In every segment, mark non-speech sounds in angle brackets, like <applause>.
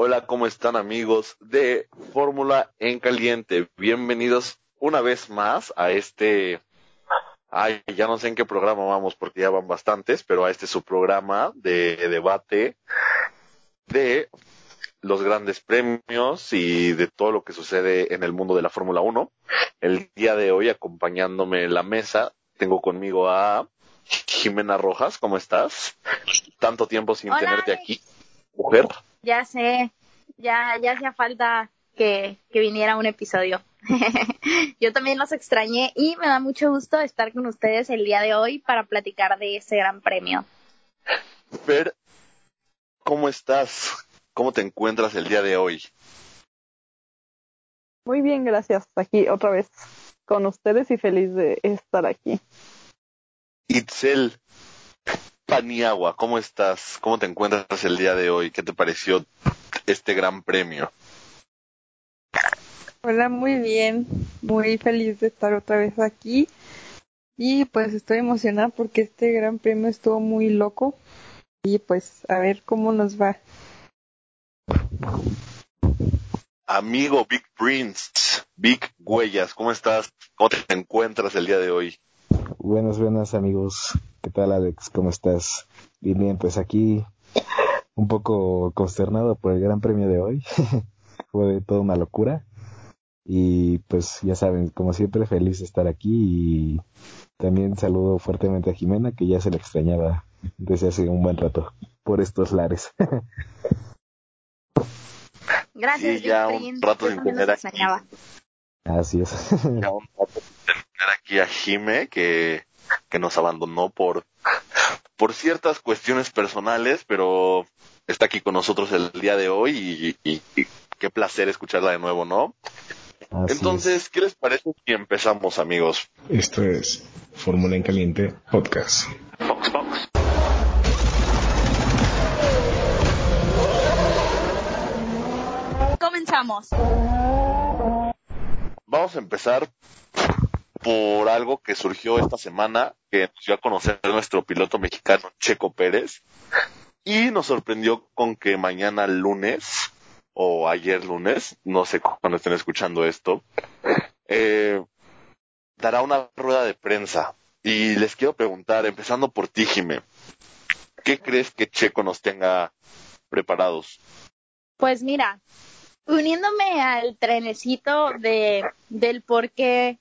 Hola, ¿cómo están amigos de Fórmula en Caliente? Bienvenidos una vez más a este... Ay, ya no sé en qué programa vamos porque ya van bastantes, pero a este su programa de debate de los grandes premios y de todo lo que sucede en el mundo de la Fórmula 1. El día de hoy, acompañándome en la mesa, tengo conmigo a Jimena Rojas. ¿Cómo estás? Tanto tiempo sin Hola. tenerte aquí, mujer. Ya sé, ya, ya hacía falta que, que viniera un episodio. <laughs> Yo también los extrañé y me da mucho gusto estar con ustedes el día de hoy para platicar de ese gran premio. Fer, ¿cómo estás? ¿Cómo te encuentras el día de hoy? Muy bien, gracias. Aquí otra vez con ustedes y feliz de estar aquí. Itzel Paniagua, ¿cómo estás? ¿Cómo te encuentras el día de hoy? ¿Qué te pareció este gran premio? Hola, muy bien, muy feliz de estar otra vez aquí y pues estoy emocionada porque este gran premio estuvo muy loco y pues a ver cómo nos va. Amigo Big Prince, Big Huellas, ¿cómo estás? ¿Cómo te encuentras el día de hoy? Buenas, buenas amigos. ¿Qué tal Alex? ¿Cómo estás? Bien, bien, pues aquí un poco consternado por el Gran Premio de hoy. <laughs> Fue toda una locura. Y pues ya saben, como siempre feliz de estar aquí y también saludo fuertemente a Jimena que ya se le extrañaba desde hace un buen rato por estos lares. <laughs> Gracias, Sí, ya un rato sin tener aquí. Así es. Ya un rato de tener aquí a Jime que, que nos abandonó por, por ciertas cuestiones personales, pero está aquí con nosotros el día de hoy y, y- y qué placer escucharla de nuevo, ¿no? Así Entonces, ¿qué les parece si empezamos, amigos? Esto es Fórmula en Caliente Podcast. Fox, Fox. Comenzamos. Vamos a empezar por algo que surgió esta semana, que nos dio a conocer nuestro piloto mexicano Checo Pérez, y nos sorprendió con que mañana lunes, o ayer lunes, no sé cuándo estén escuchando esto, eh, dará una rueda de prensa. Y les quiero preguntar, empezando por ti, Jime, ¿qué crees que Checo nos tenga preparados? Pues mira, uniéndome al trenecito de, del por qué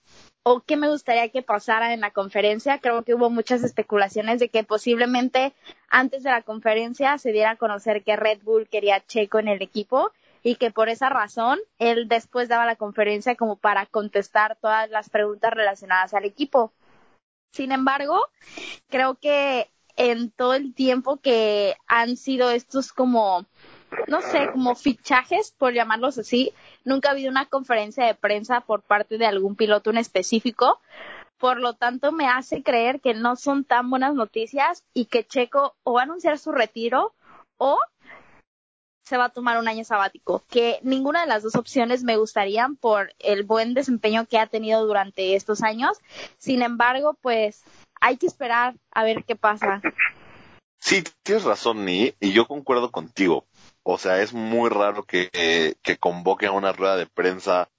o qué me gustaría que pasara en la conferencia, creo que hubo muchas especulaciones de que posiblemente antes de la conferencia se diera a conocer que Red Bull quería Checo en el equipo y que por esa razón él después daba la conferencia como para contestar todas las preguntas relacionadas al equipo. Sin embargo, creo que en todo el tiempo que han sido estos como no sé, como fichajes, por llamarlos así. Nunca ha habido una conferencia de prensa por parte de algún piloto en específico. Por lo tanto, me hace creer que no son tan buenas noticias y que Checo o va a anunciar su retiro o se va a tomar un año sabático. Que ninguna de las dos opciones me gustarían por el buen desempeño que ha tenido durante estos años. Sin embargo, pues hay que esperar a ver qué pasa. Sí, tienes razón, Ni, y yo concuerdo contigo. O sea, es muy raro que, eh, que convoquen a una rueda de prensa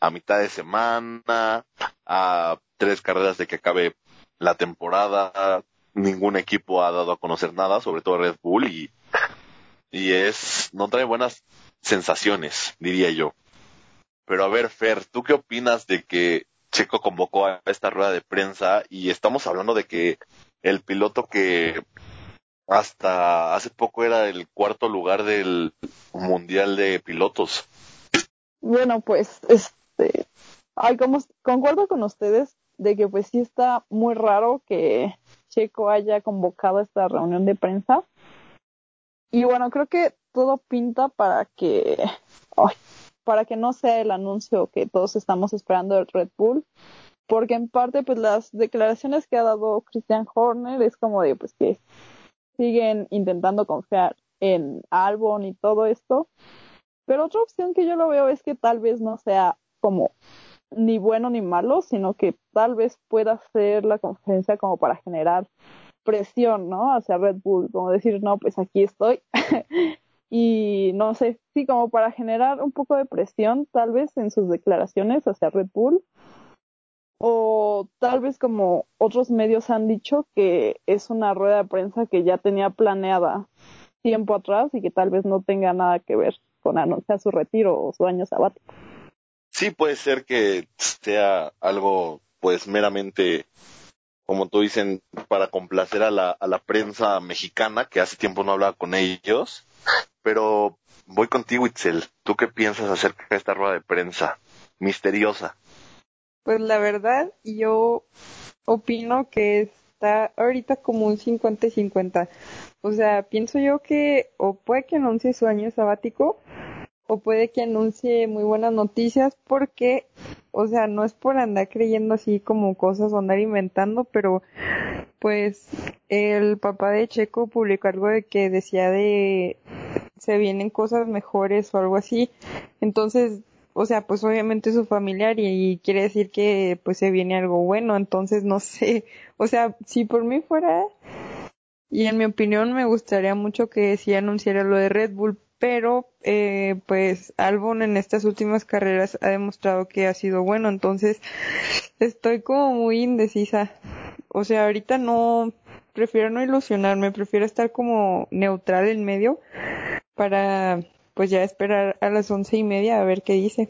a mitad de semana, a tres carreras de que acabe la temporada. Ningún equipo ha dado a conocer nada, sobre todo Red Bull, y, y es, no trae buenas sensaciones, diría yo. Pero a ver, Fer, ¿tú qué opinas de que Checo convocó a esta rueda de prensa y estamos hablando de que el piloto que hasta hace poco era el cuarto lugar del mundial de pilotos. Bueno, pues, este, ay, como, concuerdo con ustedes de que pues sí está muy raro que Checo haya convocado esta reunión de prensa. Y bueno, creo que todo pinta para que, para que no sea el anuncio que todos estamos esperando del Red Bull, porque en parte pues las declaraciones que ha dado Christian Horner es como de pues que siguen intentando confiar en Albon y todo esto, pero otra opción que yo lo veo es que tal vez no sea como ni bueno ni malo, sino que tal vez pueda ser la conferencia como para generar presión, ¿no? Hacia Red Bull, como decir, no, pues aquí estoy. <laughs> y no sé, sí, como para generar un poco de presión, tal vez en sus declaraciones hacia Red Bull. O tal vez como otros medios han dicho que es una rueda de prensa que ya tenía planeada tiempo atrás y que tal vez no tenga nada que ver con anunciar su retiro o su año sabático. Sí puede ser que sea algo pues meramente como tú dicen para complacer a la, a la prensa mexicana que hace tiempo no hablaba con ellos. Pero voy contigo Itzel. Tú qué piensas acerca de esta rueda de prensa misteriosa pues la verdad yo opino que está ahorita como un 50 y 50 o sea pienso yo que o puede que anuncie su año sabático o puede que anuncie muy buenas noticias porque, o sea, no es por andar creyendo así como cosas o andar inventando, pero pues el papá de Checo publicó algo de que decía de se vienen cosas mejores o algo así. Entonces, o sea, pues obviamente su familiar y, y, quiere decir que pues se viene algo bueno, entonces no sé, o sea, si por mí fuera y en mi opinión me gustaría mucho que sí anunciara lo de Red Bull, pero eh, pues Albon en estas últimas carreras ha demostrado que ha sido bueno, entonces estoy como muy indecisa. O sea, ahorita no, prefiero no ilusionarme, prefiero estar como neutral en medio para pues ya esperar a las once y media a ver qué dice.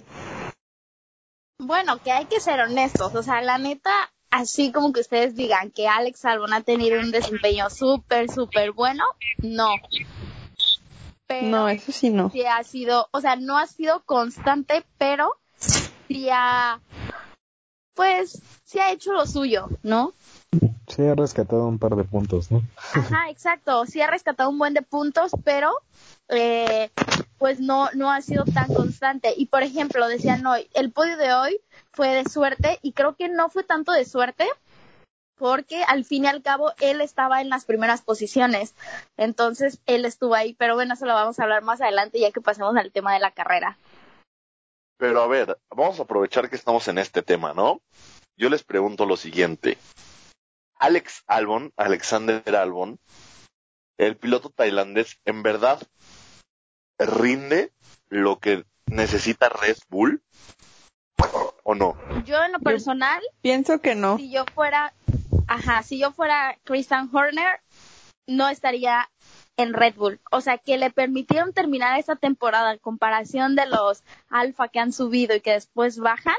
Bueno, que hay que ser honestos, o sea, la neta, así como que ustedes digan que Alex Albon ha tenido un desempeño súper, súper bueno, no no, eso sí no. Sí ha sido, o sea, no ha sido constante, pero sí ha, pues, sí ha hecho lo suyo, ¿no? Sí ha rescatado un par de puntos, ¿no? Ajá, exacto, sí ha rescatado un buen de puntos, pero eh, pues no, no ha sido tan constante. Y por ejemplo, decían hoy, el podio de hoy fue de suerte y creo que no fue tanto de suerte, porque al fin y al cabo él estaba en las primeras posiciones. Entonces él estuvo ahí, pero bueno, eso lo vamos a hablar más adelante ya que pasemos al tema de la carrera. Pero a ver, vamos a aprovechar que estamos en este tema, ¿no? Yo les pregunto lo siguiente. Alex Albon, Alexander Albon, el piloto tailandés, ¿en verdad rinde lo que necesita Red Bull? ¿O no? Yo en lo personal pienso que no. Si yo fuera ajá, si yo fuera Christian Horner, no estaría en Red Bull. O sea, que le permitieron terminar esa temporada en comparación de los alfa que han subido y que después bajan.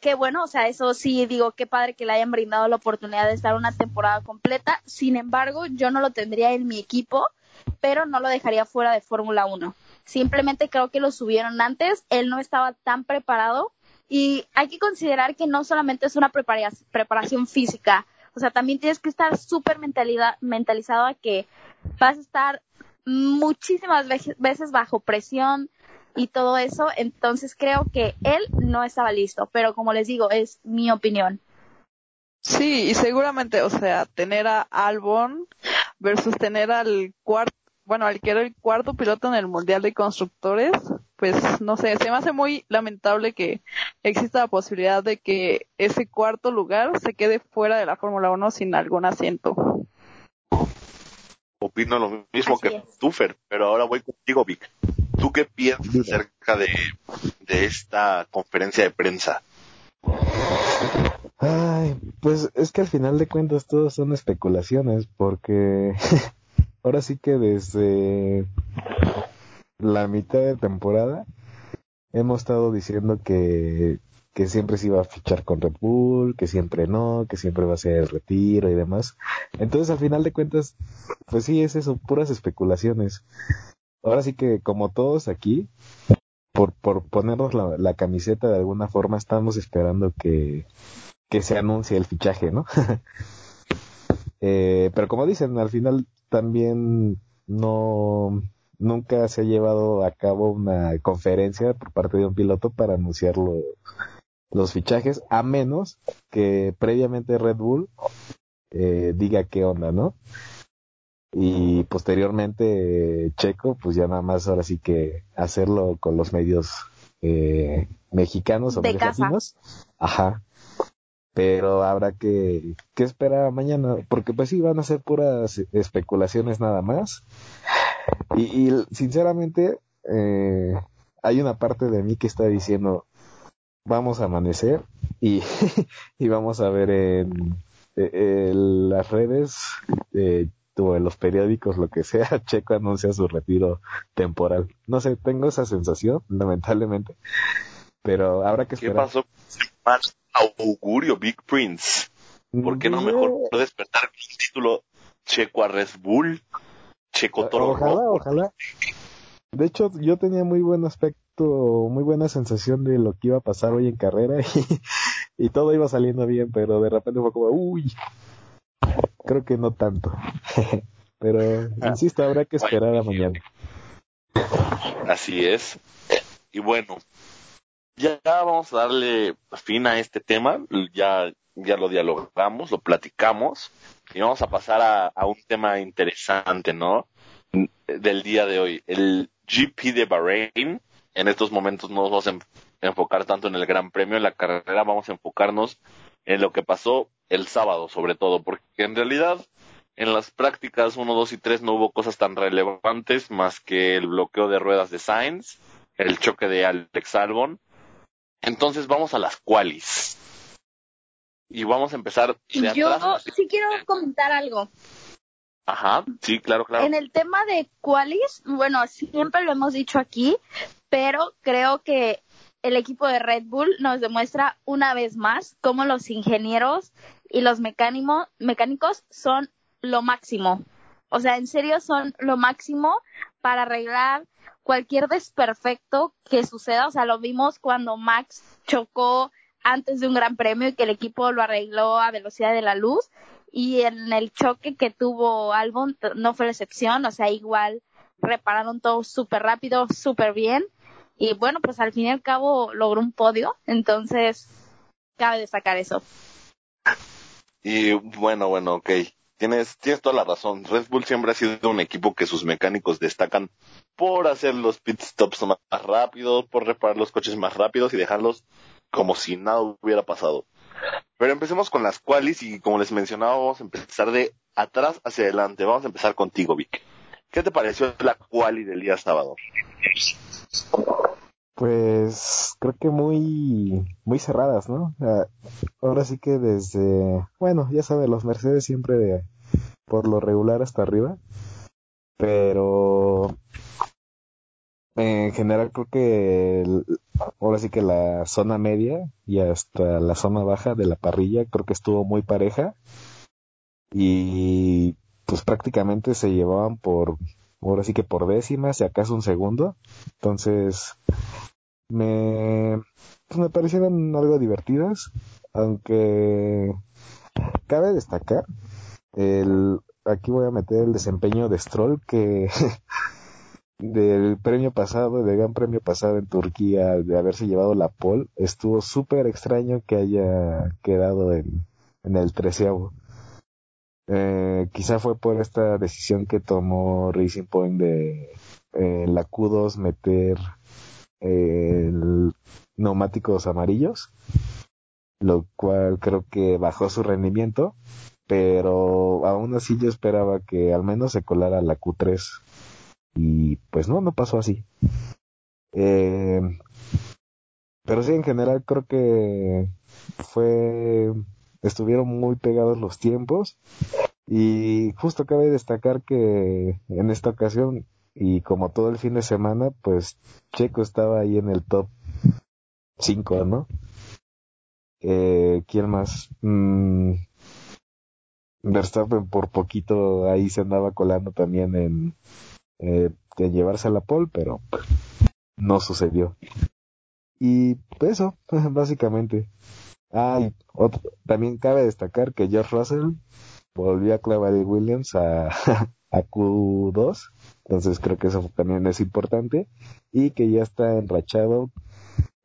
Qué bueno, o sea, eso sí digo, qué padre que le hayan brindado la oportunidad de estar una temporada completa. Sin embargo, yo no lo tendría en mi equipo, pero no lo dejaría fuera de Fórmula 1. Simplemente creo que lo subieron antes, él no estaba tan preparado y hay que considerar que no solamente es una preparación física, o sea, también tienes que estar súper mentalizado a que vas a estar muchísimas veces bajo presión y todo eso, entonces creo que él no estaba listo, pero como les digo, es mi opinión. Sí, y seguramente, o sea, tener a Albon versus tener al cuarto, bueno, al que era el cuarto piloto en el Mundial de Constructores, pues no sé, se me hace muy lamentable que exista la posibilidad de que ese cuarto lugar se quede fuera de la Fórmula 1 sin algún asiento. Opino lo mismo que tú, Fer, pero ahora voy contigo, Vic. ¿Tú qué piensas acerca de, de esta conferencia de prensa? Ay, pues es que al final de cuentas todo son especulaciones, porque <laughs> ahora sí que desde la mitad de temporada hemos estado diciendo que, que siempre se iba a fichar con Red Bull, que siempre no, que siempre va a ser el retiro y demás. Entonces, al final de cuentas, pues sí, es eso, puras especulaciones. Ahora sí que, como todos aquí, por, por ponernos la, camiseta de alguna forma, estamos esperando que, que se anuncie el fichaje, ¿no? <laughs> eh, pero como dicen, al final también no, nunca se ha llevado a cabo una conferencia por parte de un piloto para anunciar los fichajes, a menos que previamente Red Bull eh, diga qué onda, ¿no? Y posteriormente Checo, pues ya nada más ahora sí que hacerlo con los medios eh, mexicanos o De casa. latinos. Ajá. Pero habrá que, que esperar a mañana, porque pues sí van a ser puras especulaciones nada más. Y, y sinceramente, eh, hay una parte de mí que está diciendo, vamos a amanecer y, <laughs> y vamos a ver en, en las redes eh, o en los periódicos, lo que sea, <laughs> Checo anuncia su retiro temporal. No sé, tengo esa sensación, lamentablemente, pero habrá que ¿Qué esperar. pasó ese mal augurio, Big Prince? ¿Por qué no mejor despertar con un título checo a Red Bull? Checo Toro Ojalá, Rojo. ojalá. De hecho, yo tenía muy buen aspecto, muy buena sensación de lo que iba a pasar hoy en carrera <laughs> y, y todo iba saliendo bien, pero de repente fue como, uy, creo que no tanto. <laughs> pero, insisto, habrá que esperar a mañana. Así es. Y bueno, ya vamos a darle fin a este tema. Ya, ya lo dialogamos, lo platicamos. Y vamos a pasar a, a un tema interesante, ¿no? Del día de hoy. El GP de Bahrein. En estos momentos no nos vamos a en- enfocar tanto en el Gran Premio, en la carrera. Vamos a enfocarnos en lo que pasó el sábado, sobre todo. Porque en realidad en las prácticas 1, 2 y 3 no hubo cosas tan relevantes más que el bloqueo de ruedas de Sainz, el choque de Alex Albon. Entonces vamos a las qualis. Y vamos a empezar de yo atrás. sí quiero comentar algo. Ajá, sí, claro, claro. En el tema de qualis, bueno, siempre lo hemos dicho aquí, pero creo que el equipo de Red Bull nos demuestra una vez más cómo los ingenieros y los mecánimo- mecánicos son lo máximo. O sea, en serio son lo máximo para arreglar cualquier desperfecto que suceda. O sea, lo vimos cuando Max chocó antes de un gran premio y que el equipo lo arregló a velocidad de la luz. Y en el choque que tuvo Albon no fue la excepción. O sea, igual repararon todo súper rápido, súper bien. Y bueno, pues al fin y al cabo logró un podio. Entonces, cabe destacar eso. Y bueno, bueno, ok. Tienes, toda la razón. Red Bull siempre ha sido un equipo que sus mecánicos destacan por hacer los pit stops más rápidos, por reparar los coches más rápidos y dejarlos como si nada hubiera pasado. Pero empecemos con las qualis y como les mencionaba, vamos a empezar de atrás hacia adelante. Vamos a empezar contigo, Vic. ¿Qué te pareció la quali del día sábado? Pues creo que muy, muy cerradas, ¿no? Ahora sí que desde, bueno, ya sabe, los Mercedes siempre de, por lo regular hasta arriba, pero en general creo que ahora sí que la zona media y hasta la zona baja de la parrilla creo que estuvo muy pareja y pues prácticamente se llevaban por, ahora sí que por décimas, si acaso un segundo, entonces me, pues me parecieron algo divertidas, aunque cabe destacar el, aquí voy a meter el desempeño de Stroll que <laughs> del premio pasado, del gran premio pasado en Turquía, de haberse llevado la pole, estuvo súper extraño que haya quedado en, el treceavo. Eh, quizá fue por esta decisión que tomó Racing Point de eh, la Q2 meter eh, el neumáticos amarillos, lo cual creo que bajó su rendimiento, pero aún así yo esperaba que al menos se colara la Q3 y pues no, no pasó así. Eh, pero sí, en general creo que fue, estuvieron muy pegados los tiempos y justo cabe destacar que en esta ocasión y como todo el fin de semana, pues Checo estaba ahí en el top 5, ¿no? Eh, ¿Quién más? Mm, Verstappen por poquito ahí se andaba colando también en, eh, de llevarse a la pole, pero no sucedió. Y pues eso, <laughs> básicamente. Ah, otro- también cabe destacar que George Russell volvió a clavar el Williams a, <laughs> a Q2. Entonces creo que eso también es importante. Y que ya está enrachado,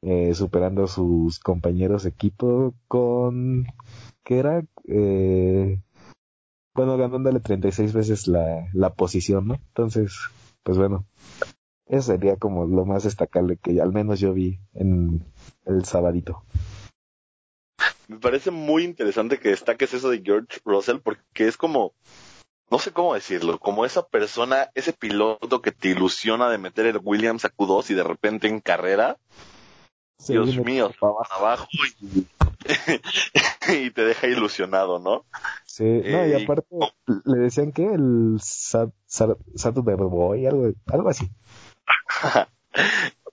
eh, superando a sus compañeros de equipo con... ¿Qué era? Eh, bueno, ganándole 36 veces la, la posición, ¿no? Entonces, pues bueno, eso sería como lo más destacable que al menos yo vi en el sabadito. Me parece muy interesante que destaques eso de George Russell porque es como, no sé cómo decirlo, como esa persona, ese piloto que te ilusiona de meter el Williams a Q2 y de repente en carrera, Dios mío, para abajo y, <laughs> y te deja ilusionado, ¿no? Sí, no, y Eh, aparte le decían que el Sat, Sat, Saturday Boy, algo, algo así. <laughs>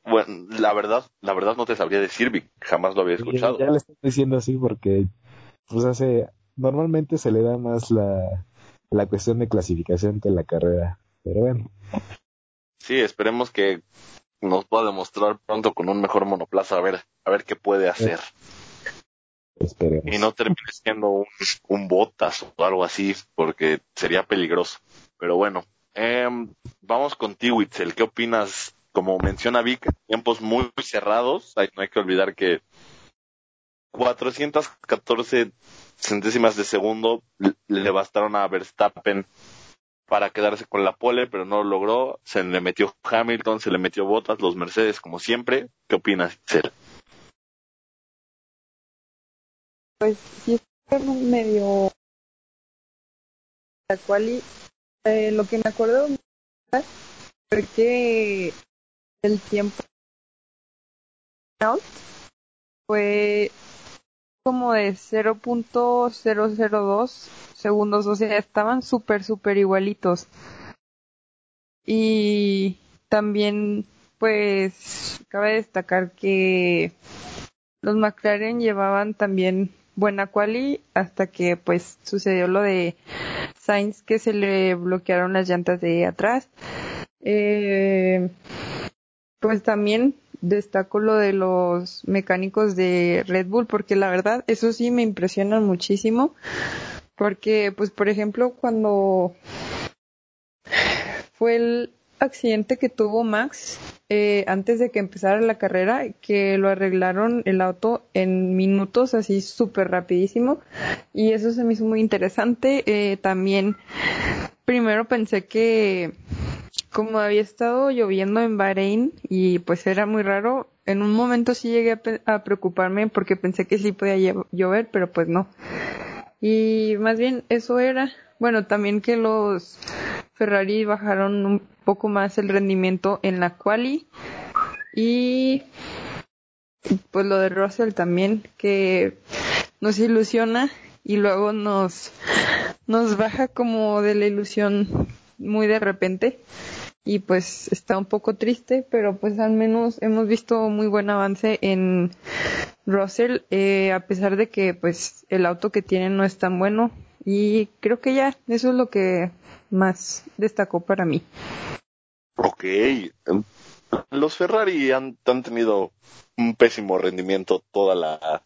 bueno, la verdad, la verdad no te sabría decir, Vic, jamás lo había escuchado. Ya le estoy diciendo así porque, pues hace, normalmente se le da más la, la cuestión de clasificación que la carrera. Pero bueno, Sí, esperemos que nos pueda demostrar pronto con un mejor monoplaza a ver, a ver qué puede hacer. esperemos. y no termine siendo un, un botas o algo así, porque sería peligroso. Pero bueno, em, vamos contigo, Itzel. ¿Qué opinas? Como menciona Vic, tiempos muy cerrados. Hay- no hay que olvidar que 414 centésimas de segundo le bastaron a Verstappen para quedarse con la pole, pero no lo logró. Se le metió Hamilton, se le metió Bottas, los Mercedes, como siempre. ¿Qué opinas, Itzel? Pues sí, medio la cual eh, lo que me acuerdo fue que el tiempo fue como de 0.002 segundos, o sea, estaban súper, súper igualitos. Y también, pues, cabe destacar que los McLaren llevaban también buena quali hasta que pues sucedió lo de Sainz que se le bloquearon las llantas de atrás. Eh, pues también destaco lo de los mecánicos de Red Bull porque la verdad eso sí me impresionan muchísimo porque pues por ejemplo cuando fue el accidente que tuvo Max eh, antes de que empezara la carrera, que lo arreglaron el auto en minutos, así súper rapidísimo. Y eso se me hizo muy interesante. Eh, también, primero pensé que, como había estado lloviendo en Bahrein y pues era muy raro, en un momento sí llegué a, a preocuparme porque pensé que sí podía llover, pero pues no. Y más bien eso era. Bueno, también que los Ferrari bajaron un poco más el rendimiento en la quali y pues lo de Russell también que nos ilusiona y luego nos nos baja como de la ilusión muy de repente y pues está un poco triste pero pues al menos hemos visto muy buen avance en Russell eh, a pesar de que pues el auto que tiene no es tan bueno y creo que ya eso es lo que más destacó para mí. Ok. em, Los Ferrari han, han tenido un pésimo rendimiento toda la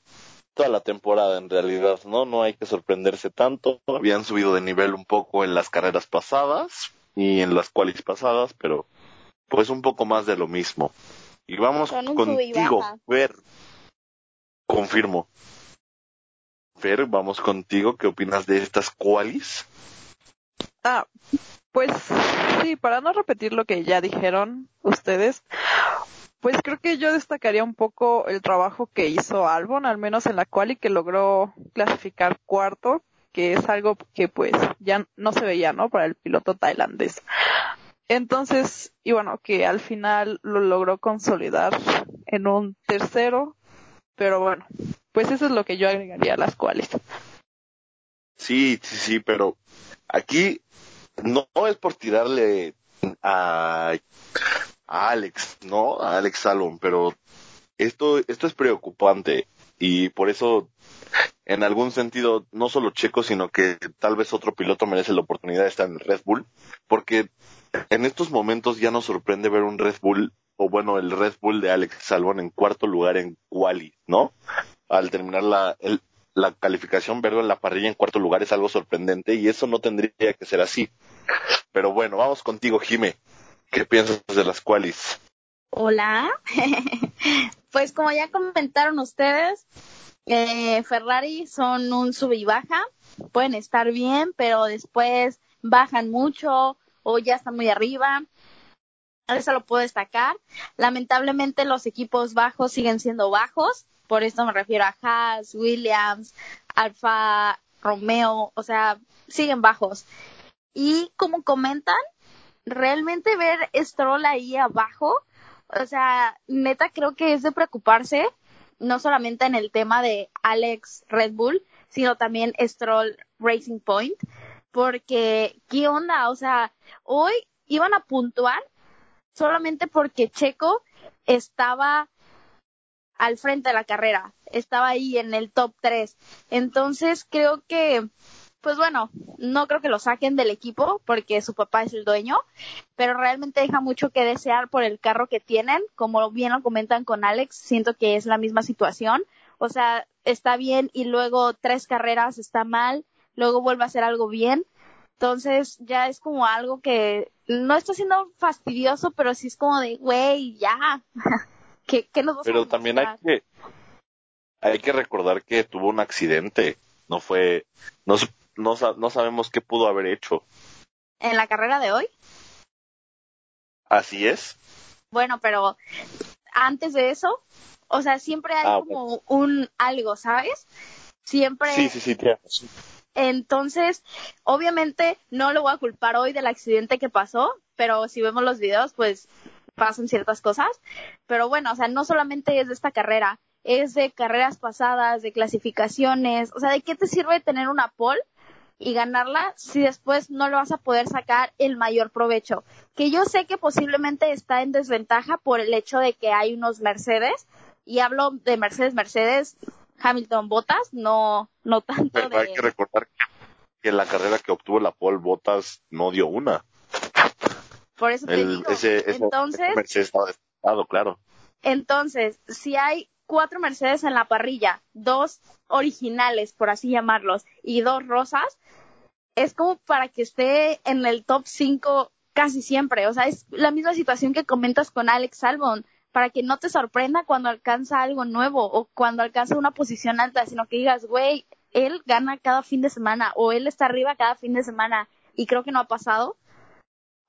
toda la temporada en realidad, ¿no? No hay que sorprenderse tanto. Habían subido de nivel un poco en las carreras pasadas y en las cuales pasadas, pero pues un poco más de lo mismo. Y vamos contigo. Fer. Confirmo. Fer, vamos contigo. ¿Qué opinas de estas qualis? Ah, pues sí, para no repetir lo que ya dijeron ustedes, pues creo que yo destacaría un poco el trabajo que hizo Albon, al menos en la cual y que logró clasificar cuarto, que es algo que pues ya no se veía, ¿no? Para el piloto tailandés. Entonces, y bueno, que al final lo logró consolidar en un tercero, pero bueno, pues eso es lo que yo agregaría a las cuales. Sí, sí, sí, pero aquí no es por tirarle a, a Alex, ¿no? A Alex Salom, pero esto, esto es preocupante y por eso, en algún sentido, no solo Checo, sino que tal vez otro piloto merece la oportunidad de estar en Red Bull, porque en estos momentos ya nos sorprende ver un Red Bull, o bueno, el Red Bull de Alex Salmon en cuarto lugar en Quali, ¿no? Al terminar la, la calificación verlo en la parrilla en cuarto lugar es algo sorprendente y eso no tendría que ser así. Pero bueno, vamos contigo, Jime. ¿Qué piensas de las qualis? Hola. <laughs> pues como ya comentaron ustedes, eh, Ferrari son un sub y baja. Pueden estar bien, pero después bajan mucho o ya están muy arriba. Eso lo puedo destacar. Lamentablemente los equipos bajos siguen siendo bajos. Por esto me refiero a Haas, Williams, Alfa Romeo. O sea, siguen bajos. Y como comentan, realmente ver Stroll ahí abajo, o sea, neta creo que es de preocuparse, no solamente en el tema de Alex Red Bull, sino también Stroll Racing Point, porque, ¿qué onda? O sea, hoy iban a puntuar solamente porque Checo estaba al frente de la carrera, estaba ahí en el top 3. Entonces creo que pues bueno, no creo que lo saquen del equipo porque su papá es el dueño, pero realmente deja mucho que desear por el carro que tienen, como bien lo comentan con Alex, siento que es la misma situación, o sea, está bien y luego tres carreras está mal, luego vuelve a hacer algo bien, entonces ya es como algo que no está siendo fastidioso, pero sí es como de, güey, ya, <laughs> ¿qué, qué nos vas Pero también hay que, hay que recordar que tuvo un accidente, no fue, no, no, no sabemos qué pudo haber hecho. ¿En la carrera de hoy? Así es. Bueno, pero antes de eso, o sea, siempre hay Ah, como un algo, ¿sabes? Siempre. Sí, sí, sí, tienes. Entonces, obviamente no lo voy a culpar hoy del accidente que pasó, pero si vemos los videos, pues pasan ciertas cosas. Pero bueno, o sea, no solamente es de esta carrera, es de carreras pasadas, de clasificaciones. O sea, ¿de qué te sirve tener una pole y ganarla si después no le vas a poder sacar el mayor provecho? Que yo sé que posiblemente está en desventaja por el hecho de que hay unos Mercedes, y hablo de Mercedes, Mercedes, Hamilton Botas, no, no tanto Pero de... hay que recordar que, en la carrera que obtuvo la Paul Botas no dio una. Por eso te El, digo. ese, ese- Entonces, ese Mercedes estaba claro. Entonces, si hay cuatro Mercedes en la parrilla, dos originales, por así llamarlos, y dos rosas, es como para que esté en el top 5 casi siempre. O sea, es la misma situación que comentas con Alex Albon, para que no te sorprenda cuando alcanza algo nuevo o cuando alcanza una posición alta, sino que digas, güey, él gana cada fin de semana o él está arriba cada fin de semana y creo que no ha pasado.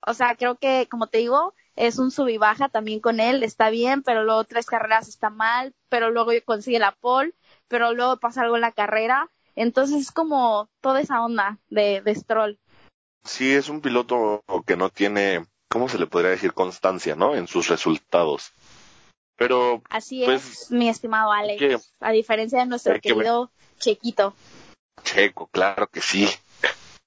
O sea, creo que, como te digo, es un sub y baja también con él, está bien, pero luego tres carreras está mal, pero luego consigue la pole, pero luego pasa algo en la carrera. Entonces es como toda esa onda de, de Stroll. Sí, es un piloto que no tiene, ¿cómo se le podría decir? Constancia, ¿no? En sus resultados. Pero, Así Pues, es, mi estimado Alex. que- A diferencia de nuestro que querido Chequito. Checo, claro que sí.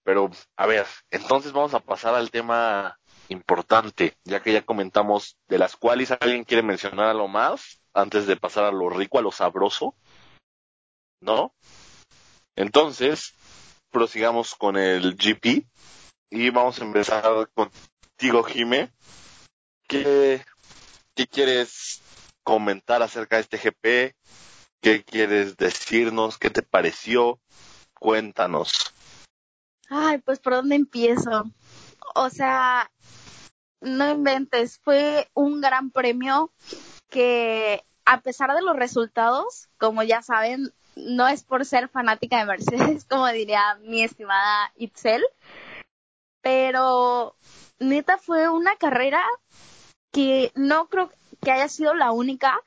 Pero, a ver, entonces vamos a pasar al tema importante, ya que ya comentamos de las cuales alguien quiere mencionar algo más antes de pasar a lo rico, a lo sabroso. ¿No? Entonces, prosigamos con el GP y vamos a empezar contigo, Jime. ¿Qué, ¿Qué quieres comentar acerca de este GP? ¿Qué quieres decirnos? ¿Qué te pareció? Cuéntanos. Ay, pues por dónde empiezo. O sea, no inventes, fue un gran premio que a pesar de los resultados, como ya saben, no es por ser fanática de Mercedes, <laughs> como diría mi estimada Itzel, pero neta fue una carrera que no creo que haya sido la única,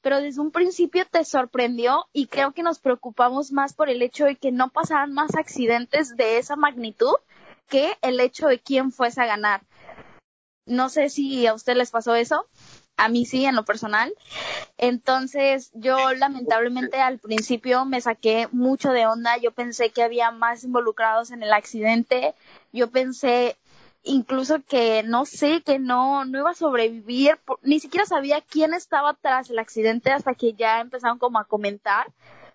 pero desde un principio te sorprendió y creo que nos preocupamos más por el hecho de que no pasaran más accidentes de esa magnitud que el hecho de quién fuese a ganar. No sé si a usted les pasó eso, a mí sí, en lo personal. Entonces, yo lamentablemente al principio me saqué mucho de onda, yo pensé que había más involucrados en el accidente, yo pensé incluso que no sé, que no, no iba a sobrevivir, ni siquiera sabía quién estaba tras el accidente hasta que ya empezaron como a comentar,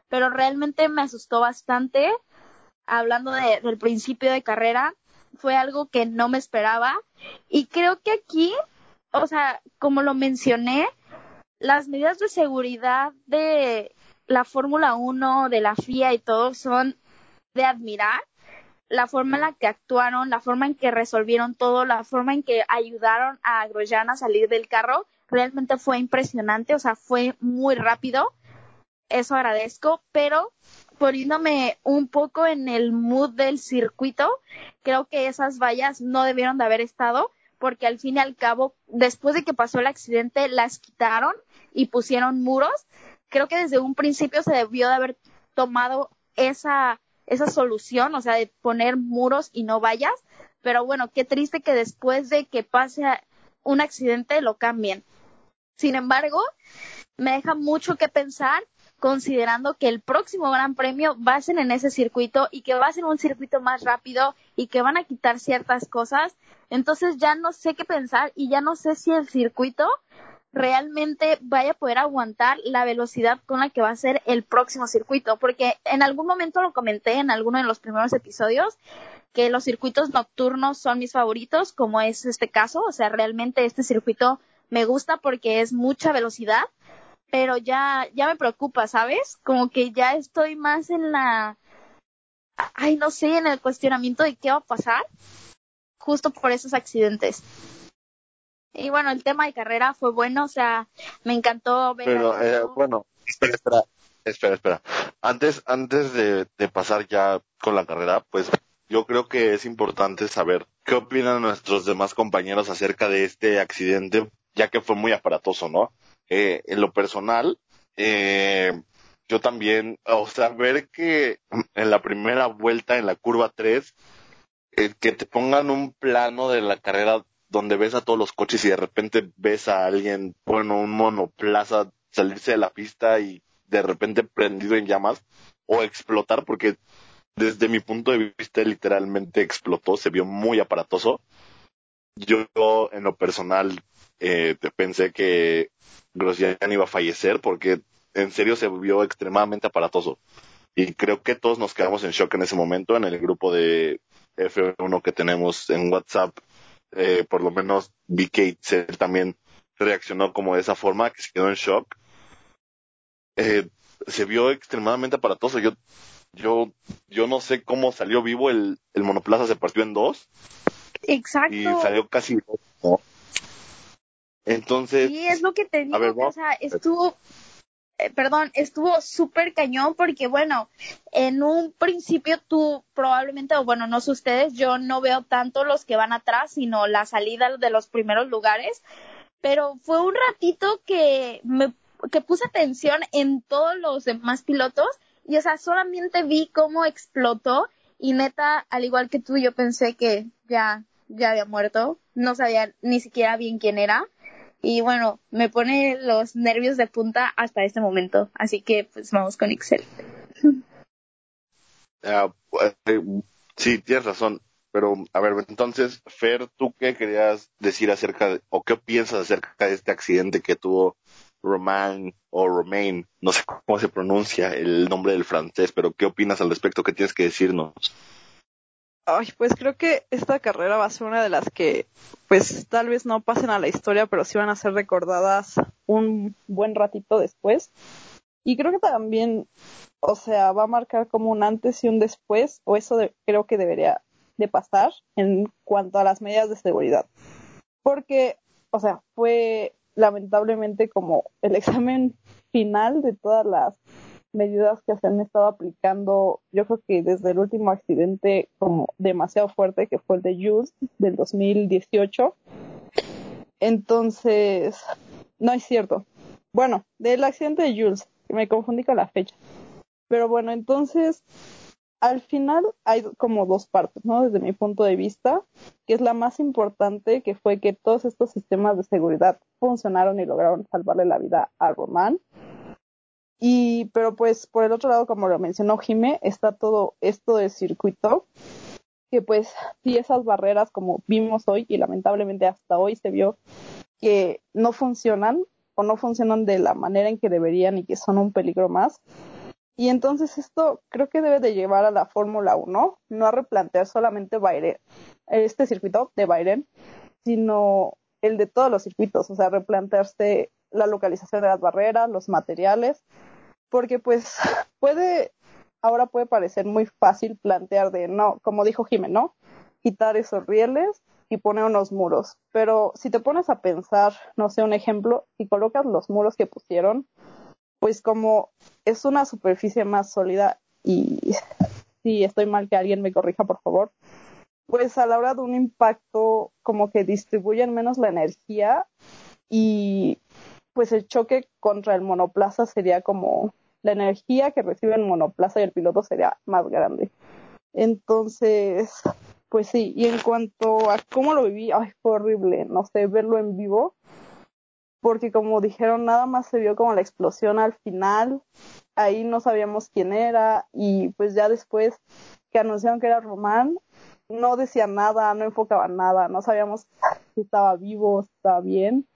pero realmente me asustó bastante, hablando de- del principio de carrera, fue algo que no me esperaba y creo que aquí, o sea, como lo mencioné, las medidas de seguridad de la Fórmula 1 de la FIA y todo son de admirar. La forma en la que actuaron, la forma en que resolvieron todo, la forma en que ayudaron a Grosjean a salir del carro, realmente fue impresionante, o sea, fue muy rápido. Eso agradezco, pero poniéndome un poco en el mood del circuito, creo que esas vallas no debieron de haber estado porque al fin y al cabo, después de que pasó el accidente, las quitaron y pusieron muros. Creo que desde un principio se debió de haber tomado esa, esa solución, o sea, de poner muros y no vallas. Pero bueno, qué triste que después de que pase un accidente lo cambien. Sin embargo, me deja mucho que pensar considerando que el próximo Gran Premio va a ser en ese circuito y que va a ser un circuito más rápido y que van a quitar ciertas cosas. Entonces ya no sé qué pensar y ya no sé si el circuito realmente vaya a poder aguantar la velocidad con la que va a ser el próximo circuito, porque en algún momento lo comenté en alguno de los primeros episodios que los circuitos nocturnos son mis favoritos, como es este caso, o sea, realmente este circuito me gusta porque es mucha velocidad, pero ya, ya me preocupa, ¿sabes? Como que ya estoy más en la, ay, no sé, en el cuestionamiento de qué va a pasar justo por esos accidentes. Y bueno, el tema de carrera fue bueno, o sea, me encantó ver. Pero, eh, bueno, espera, espera, espera, espera. Antes, antes de, de pasar ya con la carrera, pues yo creo que es importante saber qué opinan nuestros demás compañeros acerca de este accidente, ya que fue muy aparatoso, ¿no? Eh, en lo personal, eh, yo también, o sea, ver que en la primera vuelta, en la curva 3, eh, que te pongan un plano de la carrera donde ves a todos los coches y de repente ves a alguien, bueno, un monoplaza salirse de la pista y de repente prendido en llamas o explotar, porque desde mi punto de vista literalmente explotó, se vio muy aparatoso. Yo en lo personal eh, pensé que Grosjean iba a fallecer porque en serio se vio extremadamente aparatoso. Y creo que todos nos quedamos en shock en ese momento en el grupo de F1 que tenemos en WhatsApp. Eh, por lo menos BK también reaccionó como de esa forma, que se quedó en shock. Eh, se vio extremadamente aparatoso. Yo, yo, yo no sé cómo salió vivo el, el monoplaza, se partió en dos. Exacto. Y salió casi. Entonces. Sí, es lo que te digo. o sea, estuvo. Eh, perdón, estuvo súper cañón porque, bueno, en un principio tú probablemente, o bueno, no sé ustedes, yo no veo tanto los que van atrás, sino la salida de los primeros lugares, pero fue un ratito que me que puse atención en todos los demás pilotos y, o sea, solamente vi cómo explotó y neta, al igual que tú, yo pensé que ya, ya había muerto, no sabía ni siquiera bien quién era y bueno, me pone los nervios de punta hasta este momento. Así que pues vamos con Excel. <laughs> Ah, pues, eh, sí, tienes razón. Pero, a ver, entonces, Fer, ¿tú qué querías decir acerca de, o qué piensas acerca de este accidente que tuvo Romain o Romain? No sé cómo se pronuncia el nombre del francés, pero ¿qué opinas al respecto? ¿Qué tienes que decirnos? Ay, pues creo que esta carrera va a ser una de las que, pues tal vez no pasen a la historia, pero sí van a ser recordadas un buen ratito después. Y creo que también, o sea, va a marcar como un antes y un después, o eso creo que debería de pasar en cuanto a las medidas de seguridad. Porque, o sea, fue lamentablemente como el examen final de todas las medidas que se han estado aplicando, yo creo que desde el último accidente como demasiado fuerte que fue el de Jules del 2018. Entonces, no es cierto. Bueno, del accidente de Jules, me confundí con la fecha. Pero bueno, entonces, al final hay como dos partes, ¿no? Desde mi punto de vista, que es la más importante, que fue que todos estos sistemas de seguridad funcionaron y lograron salvarle la vida a Román. Y, pero pues por el otro lado, como lo mencionó Jime, está todo esto de circuito, que pues sí esas barreras como vimos hoy y lamentablemente hasta hoy se vio que no funcionan o no funcionan de la manera en que deberían y que son un peligro más. Y entonces esto creo que debe de llevar a la Fórmula 1, no a replantear solamente Bayern, este circuito de Bayern, sino el de todos los circuitos, o sea, replantearse la localización de las barreras, los materiales, porque pues <laughs> puede, ahora puede parecer muy fácil plantear de, no, como dijo Jiménez, ¿no? Quitar esos rieles y poner unos muros. Pero si te pones a pensar, no sé, un ejemplo, y colocas los muros que pusieron, pues como es una superficie más sólida y <laughs> si estoy mal que alguien me corrija, por favor, pues a la hora de un impacto como que distribuyen menos la energía y pues el choque contra el monoplaza sería como la energía que recibe el monoplaza y el piloto sería más grande. Entonces, pues sí, y en cuanto a cómo lo viví, ay, fue horrible, no sé, verlo en vivo, porque como dijeron, nada más se vio como la explosión al final, ahí no sabíamos quién era, y pues ya después que anunciaron que era Román, no decía nada, no enfocaba nada, no sabíamos si estaba vivo, si estaba bien.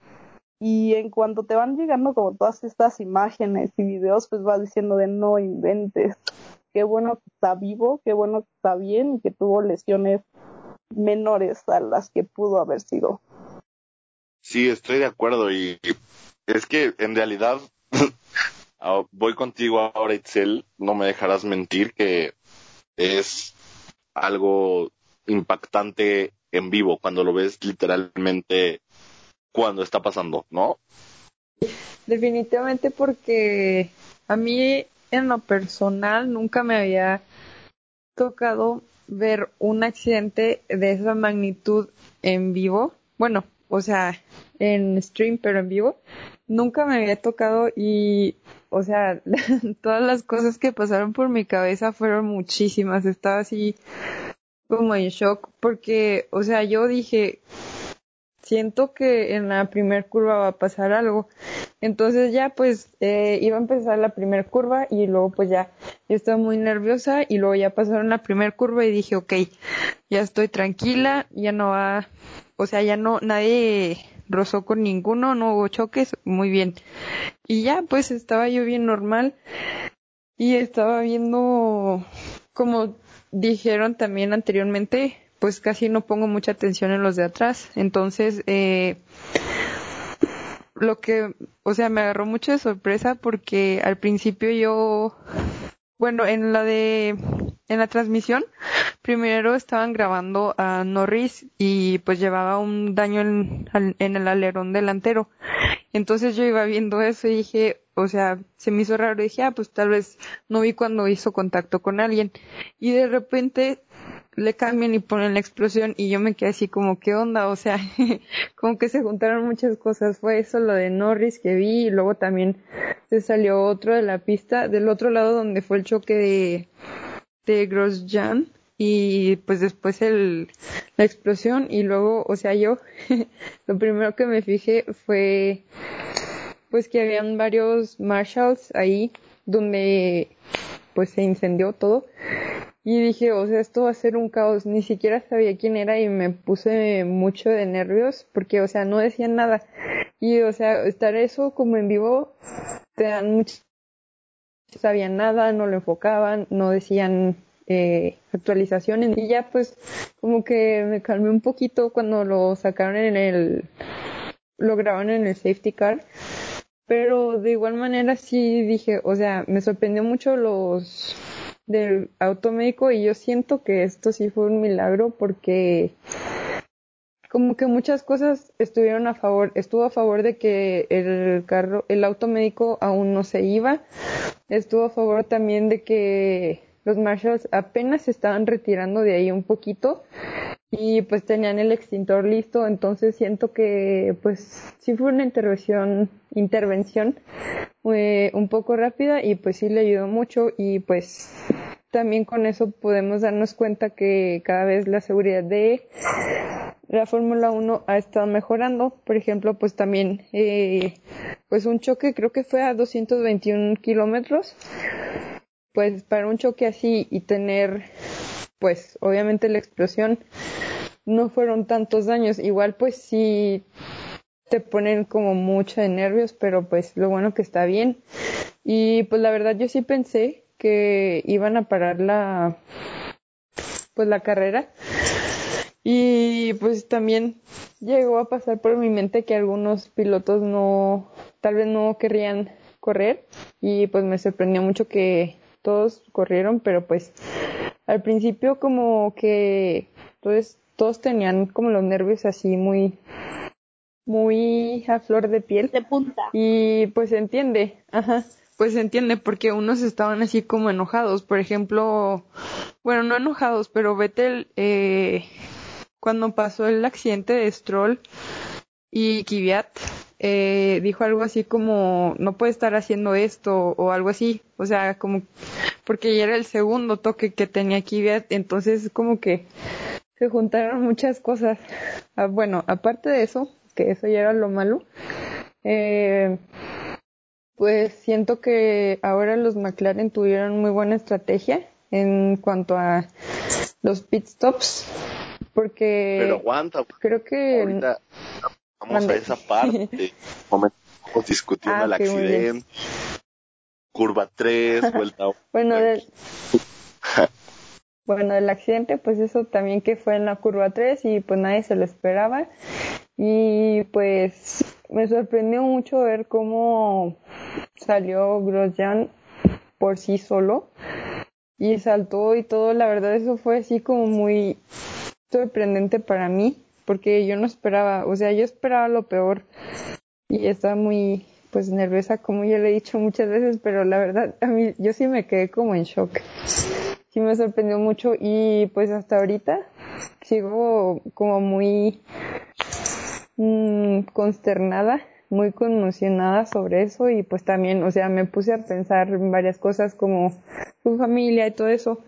Y en cuanto te van llegando como todas estas imágenes y videos, pues vas diciendo de no inventes. Qué bueno que está vivo, qué bueno que está bien y que tuvo lesiones menores a las que pudo haber sido. Sí, estoy de acuerdo y es que en realidad <laughs> ah, voy contigo ahora, Itzel, no me dejarás mentir que es algo impactante en vivo cuando lo ves literalmente cuando está pasando, ¿no? Definitivamente porque a mí en lo personal nunca me había tocado ver un accidente de esa magnitud en vivo. Bueno, o sea, en stream, pero en vivo. Nunca me había tocado y, o sea, <laughs> todas las cosas que pasaron por mi cabeza fueron muchísimas. Estaba así como en shock porque, o sea, yo dije, siento que en la primer curva va a pasar algo. Entonces ya pues eh, iba a empezar la primera curva y luego pues ya yo estaba muy nerviosa y luego ya pasaron la primera curva y dije, ok, ya estoy tranquila, ya no va, o sea, ya no, nadie rozó con ninguno, no hubo choques, muy bien. Y ya pues estaba yo bien normal y estaba viendo como dijeron también anteriormente, pues casi no pongo mucha atención en los de atrás. Entonces, eh, lo que, o sea, me agarró mucho de sorpresa porque al principio yo, bueno, en la de, en la transmisión, primero estaban grabando a Norris y pues llevaba un daño en, en el alerón delantero. Entonces yo iba viendo eso y dije, o sea, se me hizo raro. Y dije, ah, pues tal vez no vi cuando hizo contacto con alguien. Y de repente le cambian y ponen la explosión y yo me quedé así como, ¿qué onda? O sea, <laughs> como que se juntaron muchas cosas. Fue eso lo de Norris que vi y luego también se salió otro de la pista, del otro lado donde fue el choque de, de Grosjean y pues después el, la explosión y luego, o sea, yo <laughs> lo primero que me fijé fue pues que habían varios marshals ahí donde pues se incendió todo. Y dije, o sea, esto va a ser un caos, ni siquiera sabía quién era y me puse mucho de nervios porque, o sea, no decían nada. Y, o sea, estar eso como en vivo, te dan mucho, sabían nada, no lo enfocaban, no decían eh, actualizaciones. Y ya pues como que me calmé un poquito cuando lo sacaron en el, lo grabaron en el safety car pero de igual manera sí dije, o sea, me sorprendió mucho los del automédico y yo siento que esto sí fue un milagro porque como que muchas cosas estuvieron a favor, estuvo a favor de que el carro, el automédico aún no se iba, estuvo a favor también de que los marshals apenas se estaban retirando de ahí un poquito y pues tenían el extintor listo, entonces siento que pues sí fue una intervención, intervención eh, un poco rápida y pues sí le ayudó mucho y pues también con eso podemos darnos cuenta que cada vez la seguridad de la Fórmula 1 ha estado mejorando. Por ejemplo, pues también, eh, pues un choque creo que fue a 221 kilómetros. Pues para un choque así y tener pues obviamente la explosión no fueron tantos daños. Igual pues sí te ponen como mucho de nervios, pero pues lo bueno que está bien. Y pues la verdad yo sí pensé que iban a parar la pues la carrera. Y pues también llegó a pasar por mi mente que algunos pilotos no tal vez no querrían correr y pues me sorprendió mucho que todos corrieron, pero pues al principio como que todos, todos tenían como los nervios así muy muy a flor de piel De punta. y pues se entiende, ajá, pues se entiende porque unos estaban así como enojados, por ejemplo, bueno, no enojados, pero Vettel eh, cuando pasó el accidente de Stroll y Kvyat eh, dijo algo así como no puede estar haciendo esto o algo así, o sea, como porque ya era el segundo toque que tenía Kvyat, entonces como que se juntaron muchas cosas. Ah, bueno, aparte de eso, que eso ya era lo malo, eh, pues siento que ahora los McLaren tuvieron muy buena estrategia en cuanto a los pit stops, porque Pero aguanta, creo que ahorita vamos a esa parte. <laughs> Momento, estamos discutiendo Ah, el accidente. Curva 3, vuelta Bueno, del, <laughs> bueno, del accidente, pues eso también que fue en la curva 3 y pues nadie se lo esperaba. Y pues me sorprendió mucho ver cómo salió Grosjean por sí solo y saltó y todo. La verdad, eso fue así como muy sorprendente para mí porque yo no esperaba, o sea, yo esperaba lo peor y estaba muy pues nerviosa como ya le he dicho muchas veces, pero la verdad a mí yo sí me quedé como en shock. Sí me sorprendió mucho y pues hasta ahorita sigo como muy mm, consternada, muy conmocionada sobre eso y pues también, o sea, me puse a pensar en varias cosas como su familia y todo eso.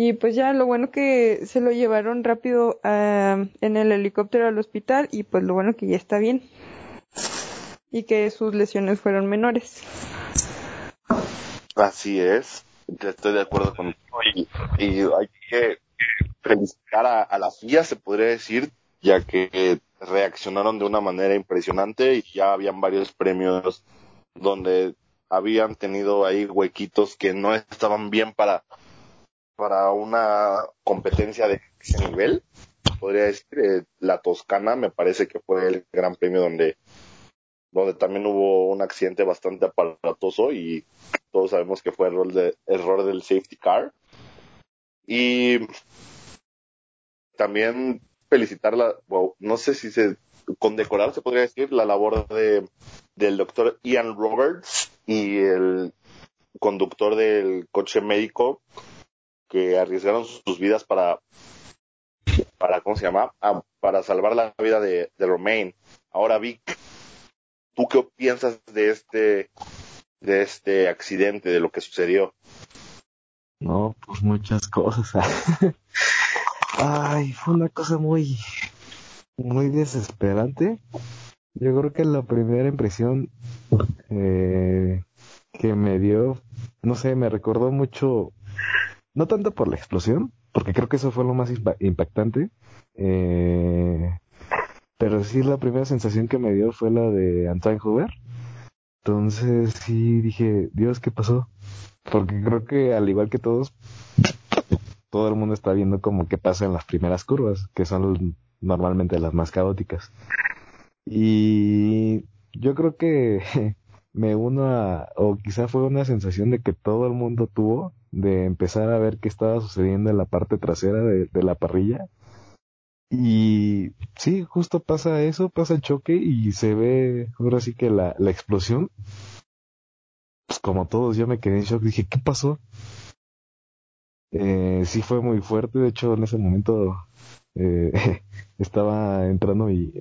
Y pues ya lo bueno que se lo llevaron rápido ah, en el helicóptero al hospital y pues lo bueno que ya está bien. Y que sus lesiones fueron menores. Así es, estoy de acuerdo contigo. Y, y hay que felicitar a, a la FIA, se podría decir, ya que reaccionaron de una manera impresionante y ya habían varios premios donde habían tenido ahí huequitos que no estaban bien para, para una competencia de ese nivel. Podría decir, eh, la Toscana me parece que fue el gran premio donde donde también hubo un accidente bastante aparatoso y todos sabemos que fue error, de, error del safety car. Y también felicitarla, wow, no sé si se condecorar se podría decir la labor de del doctor Ian Roberts y el conductor del coche médico que arriesgaron sus vidas para para cómo se llama Ah, para salvar la vida de, de Romain. Ahora Vic, ¿tú qué piensas de este de este accidente, de lo que sucedió? No, pues muchas cosas. <laughs> Ay, fue una cosa muy, muy desesperante. Yo creo que la primera impresión eh, que me dio, no sé, me recordó mucho, no tanto por la explosión, porque creo que eso fue lo más impa- impactante, eh, pero sí la primera sensación que me dio fue la de Antoine Hoover. Entonces sí dije, Dios, ¿qué pasó? Porque creo que al igual que todos, todo el mundo está viendo como qué pasa en las primeras curvas, que son normalmente las más caóticas. Y yo creo que <laughs> me uno a, o quizá fue una sensación de que todo el mundo tuvo de empezar a ver qué estaba sucediendo en la parte trasera de, de la parrilla. Y sí, justo pasa eso, pasa el choque y se ve ahora sí que la, la explosión. Pues como todos, yo me quedé en shock, dije, ¿qué pasó? Eh, sí fue muy fuerte, de hecho en ese momento eh, <laughs> estaba entrando mi,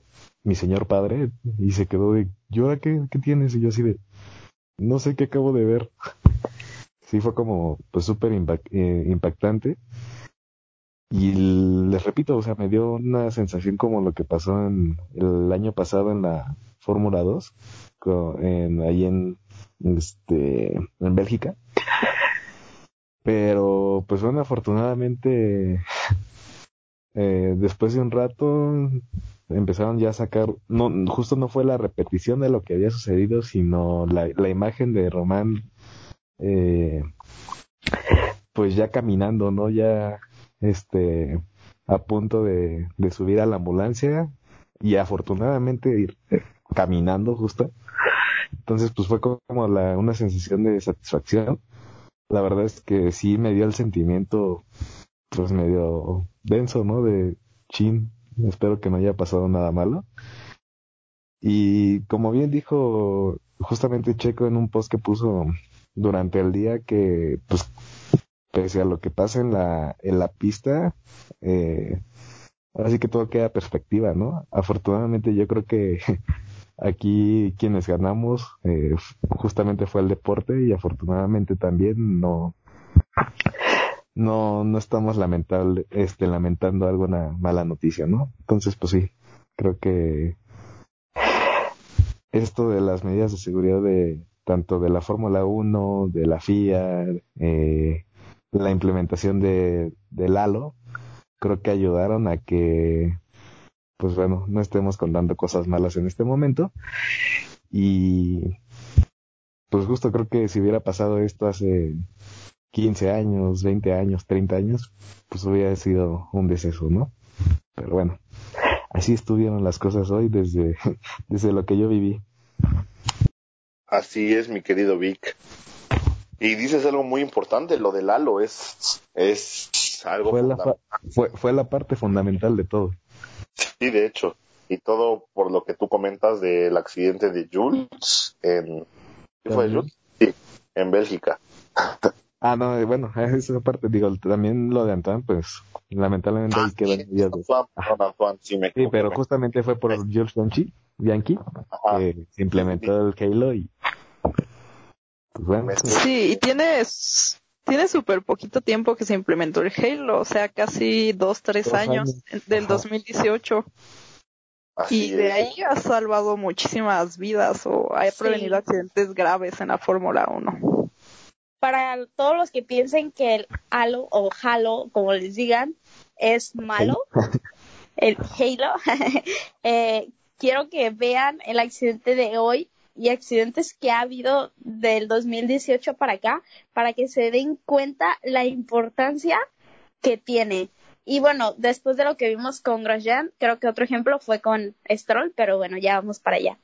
mi señor padre y se quedó de, ¿y ahora qué, qué tienes? Y yo así de, no sé qué acabo de ver. <laughs> Sí fue como pues súper eh, impactante. Y les repito, o sea, me dio una sensación como lo que pasó en el año pasado en la Fórmula 2, co- en, ahí en, este, en Bélgica. Pero, pues bueno, afortunadamente, <laughs> eh, después de un rato, empezaron ya a sacar, no, justo no fue la repetición de lo que había sucedido, sino la, la imagen de Román, eh, pues ya caminando, ¿no? Ya, este, a punto de, subir a la ambulancia y afortunadamente ir caminando justo. Entonces, pues fue como la, una sensación de satisfacción. La verdad es que sí me dio el sentimiento, pues medio denso, ¿no? De chin, espero que no haya pasado nada malo. Y como bien dijo justamente Checo en un post que puso durante el día que, pues, pese a lo que pasa en la, en la pista, eh, así que todo queda perspectiva, ¿no? Afortunadamente yo creo que <laughs> aquí quienes ganamos eh, justamente fue el deporte y afortunadamente también no no no estamos lamentable este lamentando alguna mala noticia no entonces pues sí creo que esto de las medidas de seguridad de tanto de la Fórmula 1 de la FIA eh, la implementación de del halo creo que ayudaron a que pues bueno no estemos contando cosas malas en este momento y pues justo creo que si hubiera pasado esto hace 15 años, 20 años, 30 años, pues hubiera sido un deceso, ¿no? Pero bueno, así estuvieron las cosas hoy desde, <laughs> desde lo que yo viví. Así es, mi querido Vic. Y dices algo muy importante, lo del halo es, es algo Fue la, fue, fue la parte fundamental de todo. Sí, de hecho. Y todo por lo que tú comentas del accidente de Jules en... ¿Qué fue. Jules? Sí, en Bélgica. <laughs> Ah, no, eh, bueno, <laughs> esa parte, digo, también lo de Antoine, pues lamentablemente ahí de- Antoine, perdón, Antoine, sí, me Sí, pero justamente fue por Jules Bianchi, Bianchi que se implementó el Halo y pues bueno, Sí, y tiene, tiene súper poquito tiempo que se implementó el Halo, o sea, casi dos, tres Dos años, años. del Ajá. 2018. Así Y de es. ahí ha salvado muchísimas vidas o ha Sí. prevenido accidentes graves en la Fórmula 1. Para todos los que piensen que el halo o halo, como les digan, es malo, el halo, <laughs> eh, quiero que vean el accidente de hoy y accidentes que ha habido del 2018 para acá, para que se den cuenta la importancia que tiene. Y bueno, después de lo que vimos con Grosjean, creo que otro ejemplo fue con Stroll, pero bueno, ya vamos para allá.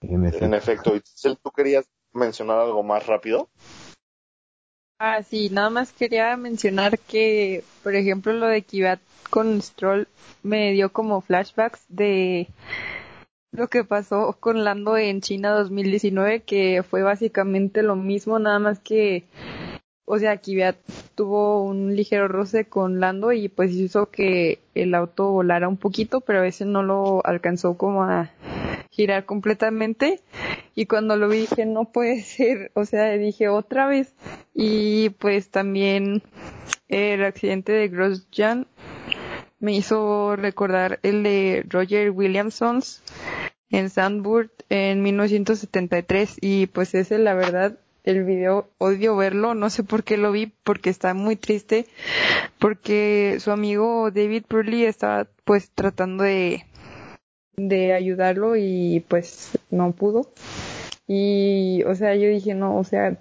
en efecto. En efecto. Itzel, ¿tú querías mencionar algo más rápido? Ah, sí, nada más quería mencionar que, por ejemplo, lo de Kivat con Stroll me dio como flashbacks de lo que pasó con Lando en China 2019, que fue básicamente lo mismo, nada más que, o sea, Kivat tuvo un ligero roce con Lando y pues hizo que el auto volara un poquito, pero ese no lo alcanzó como a girar completamente. Y cuando lo vi dije, no puede ser, o sea, dije otra vez. Y pues también el accidente de Grosjean me hizo recordar el de Roger Williamsons en Sandburg en 1973 y pues ese la verdad el video odio verlo, no sé por qué lo vi porque está muy triste porque su amigo David Burley estaba pues tratando de de ayudarlo y pues no pudo. Y, o sea, yo dije, no, o sea,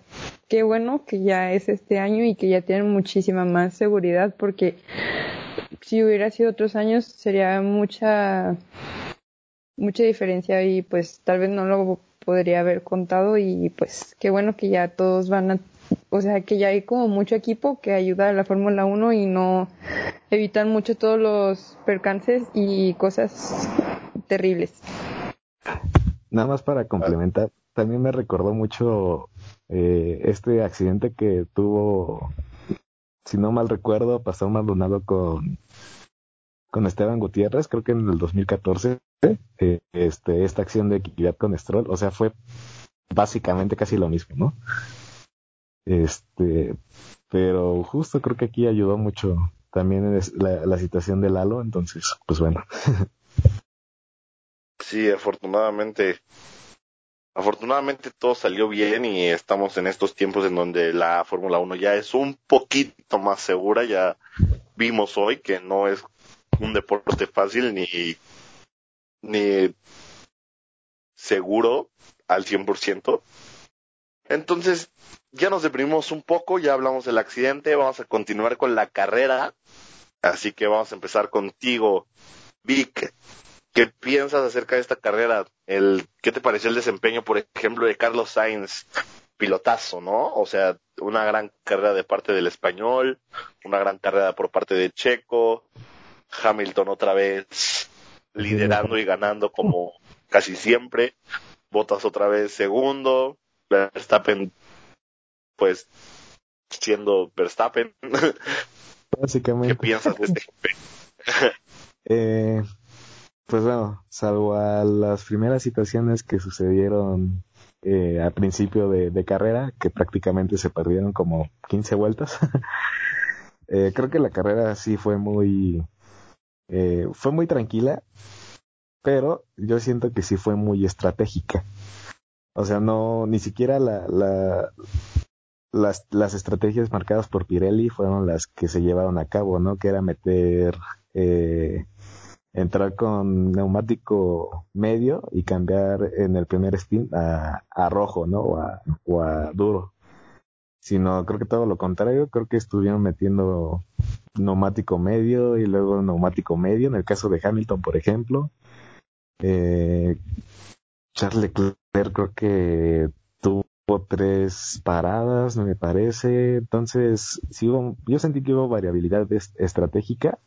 qué bueno que ya es este año y que ya tienen muchísima más seguridad porque si hubiera sido otros años sería mucha, mucha diferencia y pues tal vez no lo podría haber contado y pues qué bueno que ya todos van a, o sea, que ya hay como mucho equipo que ayuda a la Fórmula 1 y no evitan mucho todos los percances y cosas terribles. Nada más para complementar, también me recordó mucho eh, este accidente que tuvo, si no mal recuerdo, pasó Maldonado con, con Esteban Gutiérrez, creo que en el 2014, eh, este, esta acción de equidad con Stroll, o sea, fue básicamente casi lo mismo, ¿no? Este, pero justo creo que aquí ayudó mucho también la, la situación del halo, entonces, pues bueno. <laughs> Sí, afortunadamente. Afortunadamente todo salió bien y estamos en estos tiempos en donde la Fórmula 1 ya es un poquito más segura. Ya vimos hoy que no es un deporte fácil ni, ni seguro al 100%. Entonces, ya nos deprimimos un poco, ya hablamos del accidente, vamos a continuar con la carrera. Así que vamos a empezar contigo, Vic. ¿qué piensas acerca de esta carrera? El, ¿Qué te pareció el desempeño, por ejemplo, de Carlos Sainz? Pilotazo, ¿no? O sea, una gran carrera de parte del español, una gran carrera por parte de Checo, Hamilton otra vez liderando y ganando como casi siempre, Botas otra vez segundo, Verstappen pues siendo Verstappen. <laughs> Básicamente. ¿Qué piensas de este <laughs> eh, pues bueno, salvo a las primeras situaciones que sucedieron eh, al principio de, carrera, que prácticamente se perdieron como 15 vueltas, <laughs> eh, creo que la carrera sí fue muy, eh, fue muy tranquila, pero yo siento que sí fue muy estratégica. O sea, no, ni siquiera la, la, las, las estrategias marcadas por Pirelli fueron las que se llevaron a cabo, ¿no? Que era meter, eh, entrar con neumático medio y cambiar en el primer spin a, a rojo, ¿no? O a, o a duro. Sino, creo que todo lo contrario, creo que estuvieron metiendo neumático medio y luego neumático medio, en el caso de Hamilton, por ejemplo. Eh, Charles Leclerc creo que tuvo tres paradas, me parece. Entonces, sí hubo, yo sentí que hubo variabilidad estratégica.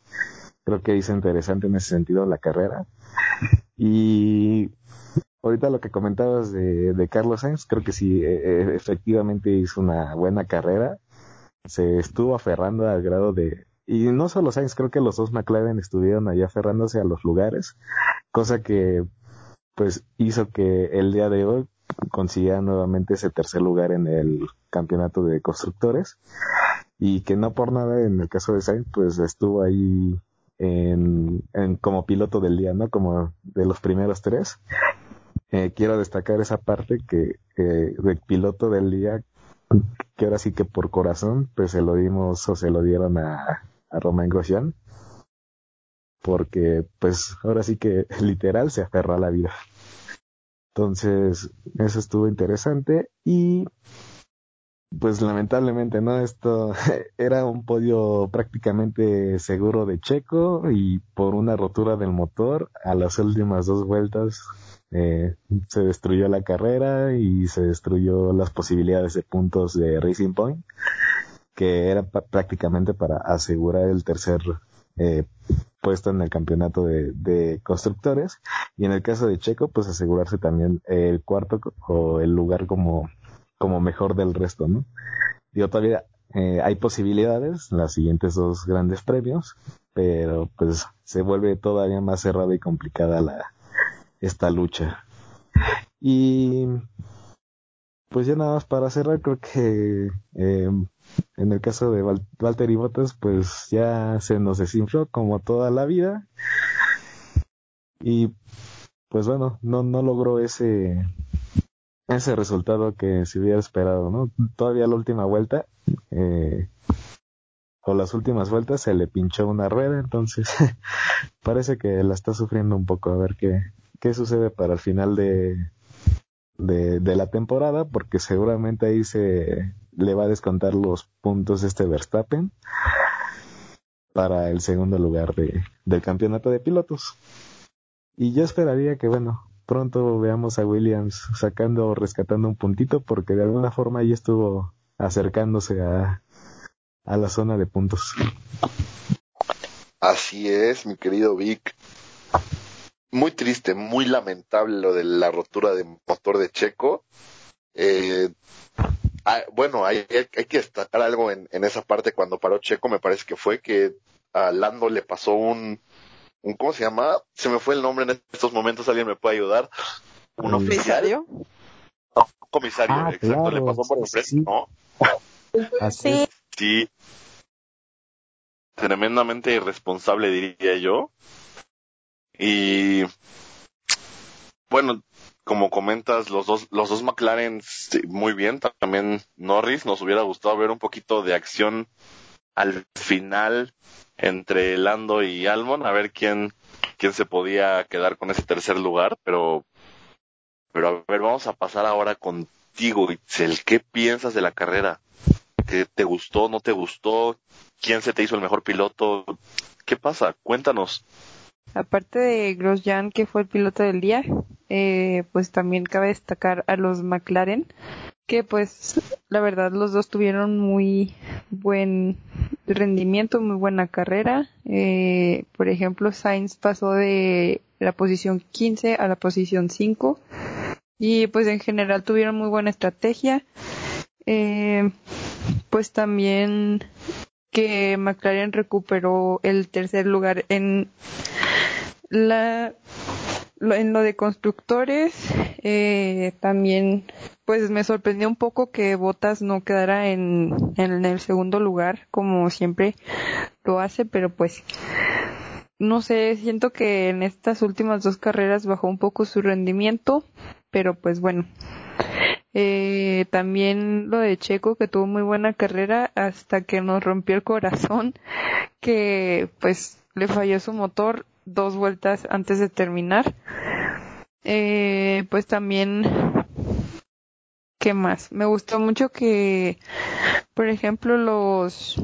Creo que hizo interesante en ese sentido la carrera. Y ahorita lo que comentabas de, Carlos Sainz, creo que sí, e, e, efectivamente hizo una buena carrera. Se estuvo aferrando al grado de, y no solo Sainz, creo que los dos McLaren estuvieron allá aferrándose a los lugares, cosa que pues hizo que el día de hoy consiguiera nuevamente ese tercer lugar en el campeonato de constructores y que no por nada en el caso de Sainz pues estuvo ahí en, como piloto del día, ¿no? Como de los primeros tres. Eh, quiero destacar esa parte que eh, de piloto del día que ahora sí que por corazón pues se lo dimos o se lo dieron a, a Romain Grosjean, porque pues ahora sí que <laughs> literal se aferra a la vida. Entonces, eso estuvo interesante y pues lamentablemente, ¿no? Esto <laughs> era un podio prácticamente seguro de Checo y por una rotura del motor a las últimas dos vueltas eh, se destruyó la carrera y se destruyó las posibilidades de puntos de Racing Point que era prácticamente para asegurar el tercer eh, puesto en el campeonato de, constructores. Y en el caso de Checo pues asegurarse también el cuarto o el lugar como como mejor del resto no digo todavía eh, hay posibilidades las siguientes dos grandes premios pero pues se vuelve todavía más cerrada y complicada la esta lucha y pues ya nada más para cerrar creo que eh, en el caso de Val Valtteri Bottas, pues ya se nos desinfló como toda la vida. Y pues bueno, no, no logró ese, ese resultado que se hubiera esperado, ¿no? Todavía la última vuelta, eh, o las últimas vueltas se le pinchó una rueda, entonces <laughs> parece que la está sufriendo un poco. A ver qué, qué sucede para el final de, de, la temporada, porque seguramente ahí se le va a descontar los puntos este Verstappen para el segundo lugar de, del campeonato de pilotos. Y yo esperaría que, bueno, pronto veamos a Williams sacando o rescatando un puntito, porque de alguna forma ya estuvo acercándose a, a la zona de puntos. Así es, mi querido Vic. Muy triste, muy lamentable lo de la rotura de motor de Checo. Eh, Ah, bueno, hay, hay, que destacar algo en, en, esa parte cuando paró Checo, me parece que fue que a Lando le pasó un, un ¿cómo se llama? Se me fue el nombre en estos momentos, alguien me puede ayudar. ¿Un oficial? No, comisario, ah, exacto, le pasó por enfrente, ¿no? Así. Sí. Tremendamente irresponsable, diría yo. Y bueno, como comentas, los dos, los dos McLaren muy bien, también Norris, nos hubiera gustado ver un poquito de acción al final entre Lando y Almon, a ver quién, quién se podía quedar con ese tercer lugar, pero, pero a ver, vamos a pasar ahora contigo, Itzel, ¿qué piensas de la carrera? ¿Qué te gustó, no te gustó? ¿Quién se te hizo el mejor piloto? ¿Qué pasa? Cuéntanos. Aparte de Grosjean, que fue el piloto del día, eh, pues también cabe destacar a los McLaren, que pues la verdad los dos tuvieron muy buen rendimiento, muy buena carrera. Eh, por ejemplo, Sainz pasó de la posición 15 a la posición 5 y pues en general tuvieron muy buena estrategia. Eh, pues también que McLaren recuperó el tercer lugar en la en lo de constructores eh, también pues me sorprendió un poco que Botas no quedara en, en el segundo lugar como siempre lo hace pero pues no sé siento que en estas últimas dos carreras bajó un poco su rendimiento pero pues bueno. Eh, también lo de Checo que tuvo muy buena carrera hasta que nos rompió el corazón que pues le falló su motor dos vueltas antes de terminar. Eh, pues también, ¿qué más? Me gustó mucho que, por ejemplo, los,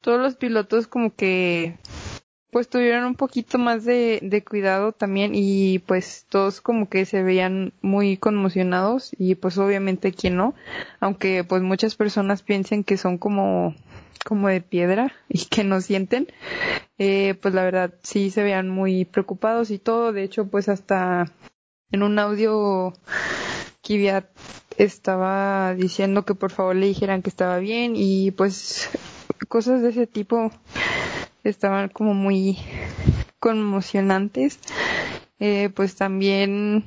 todos los pilotos como que, pues tuvieron un poquito más de, de cuidado también y pues todos como que se veían muy conmocionados y pues obviamente quien no, aunque pues muchas personas piensen que son como como de piedra y que no sienten, eh, pues la verdad sí se vean muy preocupados y todo. De hecho, pues hasta en un audio Kiviat estaba diciendo que por favor le dijeran que estaba bien y pues cosas de ese tipo estaban como muy conmocionantes. Eh, pues también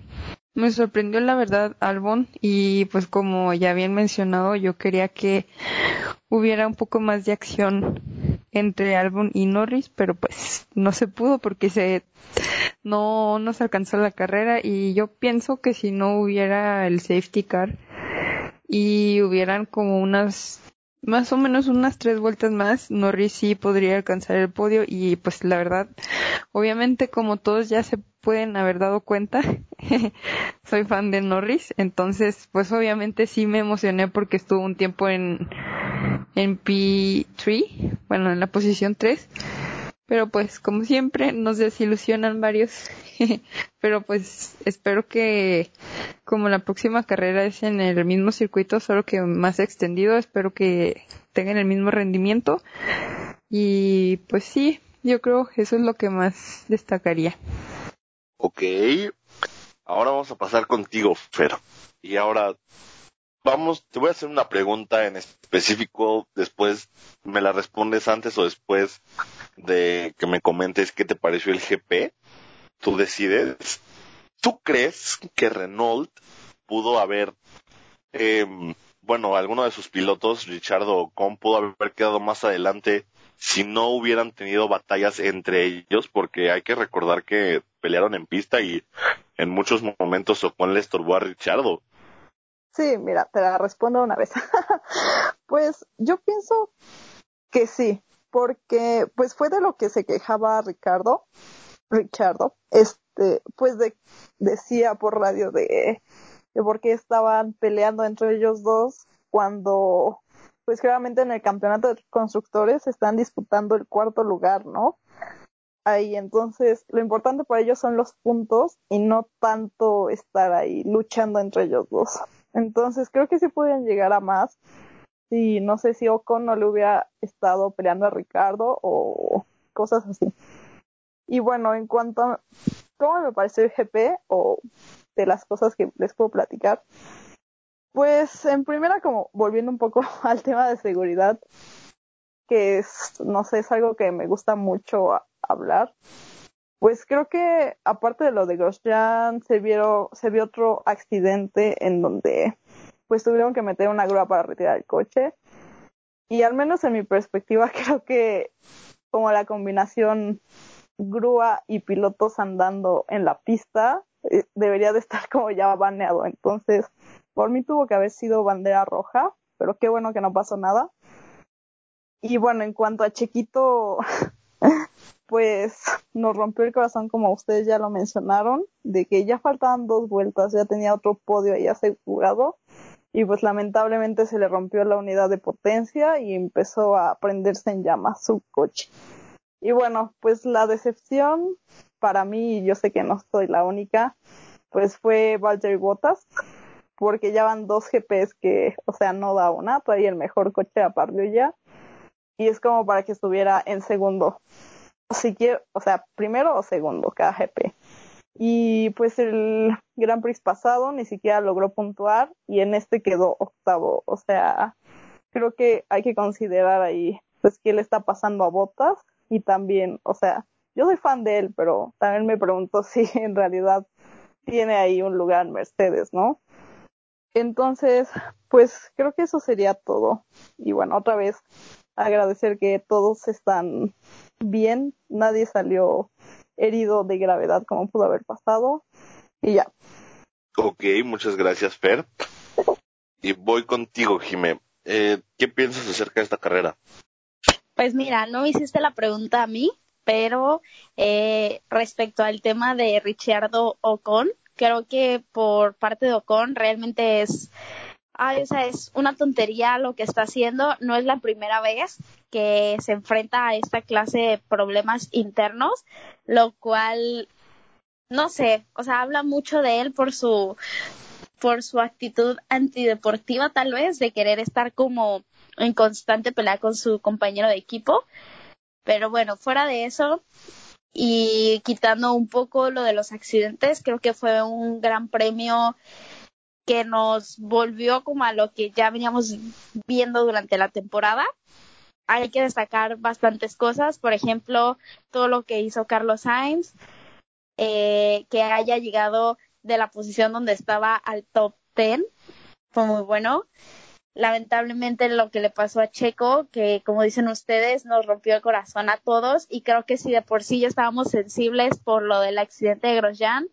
me sorprendió la verdad Albon y pues como ya habían mencionado yo quería que hubiera un poco más de acción entre Albon y Norris, pero pues no se pudo porque se no nos alcanzó la carrera y yo pienso que si no hubiera el safety car y hubieran como unas más o menos unas tres vueltas más, Norris sí podría alcanzar el podio y pues la verdad, obviamente como todos ya se pueden haber dado cuenta, <laughs> soy fan de Norris, entonces pues obviamente sí me emocioné porque estuvo un tiempo en, en P3, bueno, en la posición 3, pero pues como siempre nos desilusionan varios, <laughs> pero pues espero que como la próxima carrera es en el mismo circuito, solo que más extendido, espero que tengan el mismo rendimiento y pues sí, yo creo que eso es lo que más destacaría. Ok, ahora vamos a pasar contigo, Fer. Y ahora vamos, te voy a hacer una pregunta en específico, después me la respondes antes o después de que me comentes qué te pareció el GP. Tú decides. ¿Tú crees que Renault pudo haber, eh, bueno, alguno de sus pilotos, Richardo Ocon, pudo haber quedado más adelante si no hubieran tenido batallas entre ellos? Porque hay que recordar que pelearon en pista y en muchos momentos Ocon le estorbó a Richardo. Sí, mira, te la respondo una vez. <laughs> pues yo pienso que sí, porque pues fue de lo que se quejaba Ricardo, Richardo, este, pues de, decía por radio de, de por qué estaban peleando entre ellos dos cuando pues claramente en el campeonato de constructores están disputando el cuarto lugar, ¿no? Ahí, entonces, lo importante para ellos son los puntos y no tanto estar ahí luchando entre ellos dos. Entonces, creo que sí podían llegar a más si no sé si Ocon no le hubiera estado peleando a Ricardo o cosas así. Y bueno, en cuanto a cómo me pareció el GP o de las cosas que les puedo platicar, pues en primera como volviendo un poco <laughs> al tema de seguridad, que es, no sé, es algo que me gusta mucho hablar. Pues creo que aparte de lo de Grosjean, se vieron, se vio otro accidente en donde pues tuvieron que meter una grúa para retirar el coche. Y al menos en mi perspectiva <laughs> creo que como la combinación grúa y pilotos andando en la pista eh, debería de estar <laughs> como ya baneado. Entonces, por mí tuvo que haber sido bandera roja, pero qué bueno que no pasó nada. Y bueno, en cuanto a Chiquito, <laughs> pues <laughs> nos rompió el corazón como ustedes ya lo mencionaron, de que ya faltaban dos vueltas, ya tenía otro podio ahí asegurado y pues lamentablemente se le rompió la unidad de potencia y empezó a prenderse en llamas su coche. Y bueno, pues la decepción para mí, y yo sé que no soy la única, pues fue Valtteri Bottas, porque ya van dos GPs que, o sea, no da una, trae el mejor coche aparte ya, y es como para que estuviera en segundo. Si quiero, o sea, primero o segundo cada GP. Y pues el Grand Prix pasado ni siquiera logró puntuar y en este quedó octavo. O sea, creo que hay que considerar ahí pues qué le está pasando a Botas y también, o sea, yo soy fan de él, pero también me pregunto <laughs> si en realidad tiene ahí un lugar en Mercedes, ¿no? Entonces, pues creo que eso sería todo. Y bueno, otra vez agradecer que todos están bien, nadie salió herido de gravedad como pudo haber pasado. Y ya. Ok, muchas gracias, Fer. Y voy contigo, Jimé. Eh, ¿Qué piensas acerca de esta carrera? Pues mira, no hiciste la pregunta a mí, pero eh, respecto al tema de Ricciardo Ocon, creo que por parte de Ocon realmente es, ay, o sea, es una tontería lo que está haciendo. No es la primera vez que se enfrenta a esta clase de problemas internos, lo cual, no sé, o sea, habla mucho de él por su por su actitud antideportiva tal vez de querer estar como en constante pelea con su compañero de equipo. Pero bueno, fuera de eso y quitando un poco lo de los accidentes, creo que fue un gran premio que nos volvió como a lo que ya veníamos viendo durante la temporada. Hay que destacar bastantes cosas, por ejemplo, todo lo que hizo Carlos Sainz, eh, que haya llegado de la posición donde estaba al top 10, fue muy bueno lamentablemente lo que le pasó a Checo, que como dicen ustedes, nos rompió el corazón a todos y creo que si de por sí ya estábamos sensibles por lo del accidente de Grosjean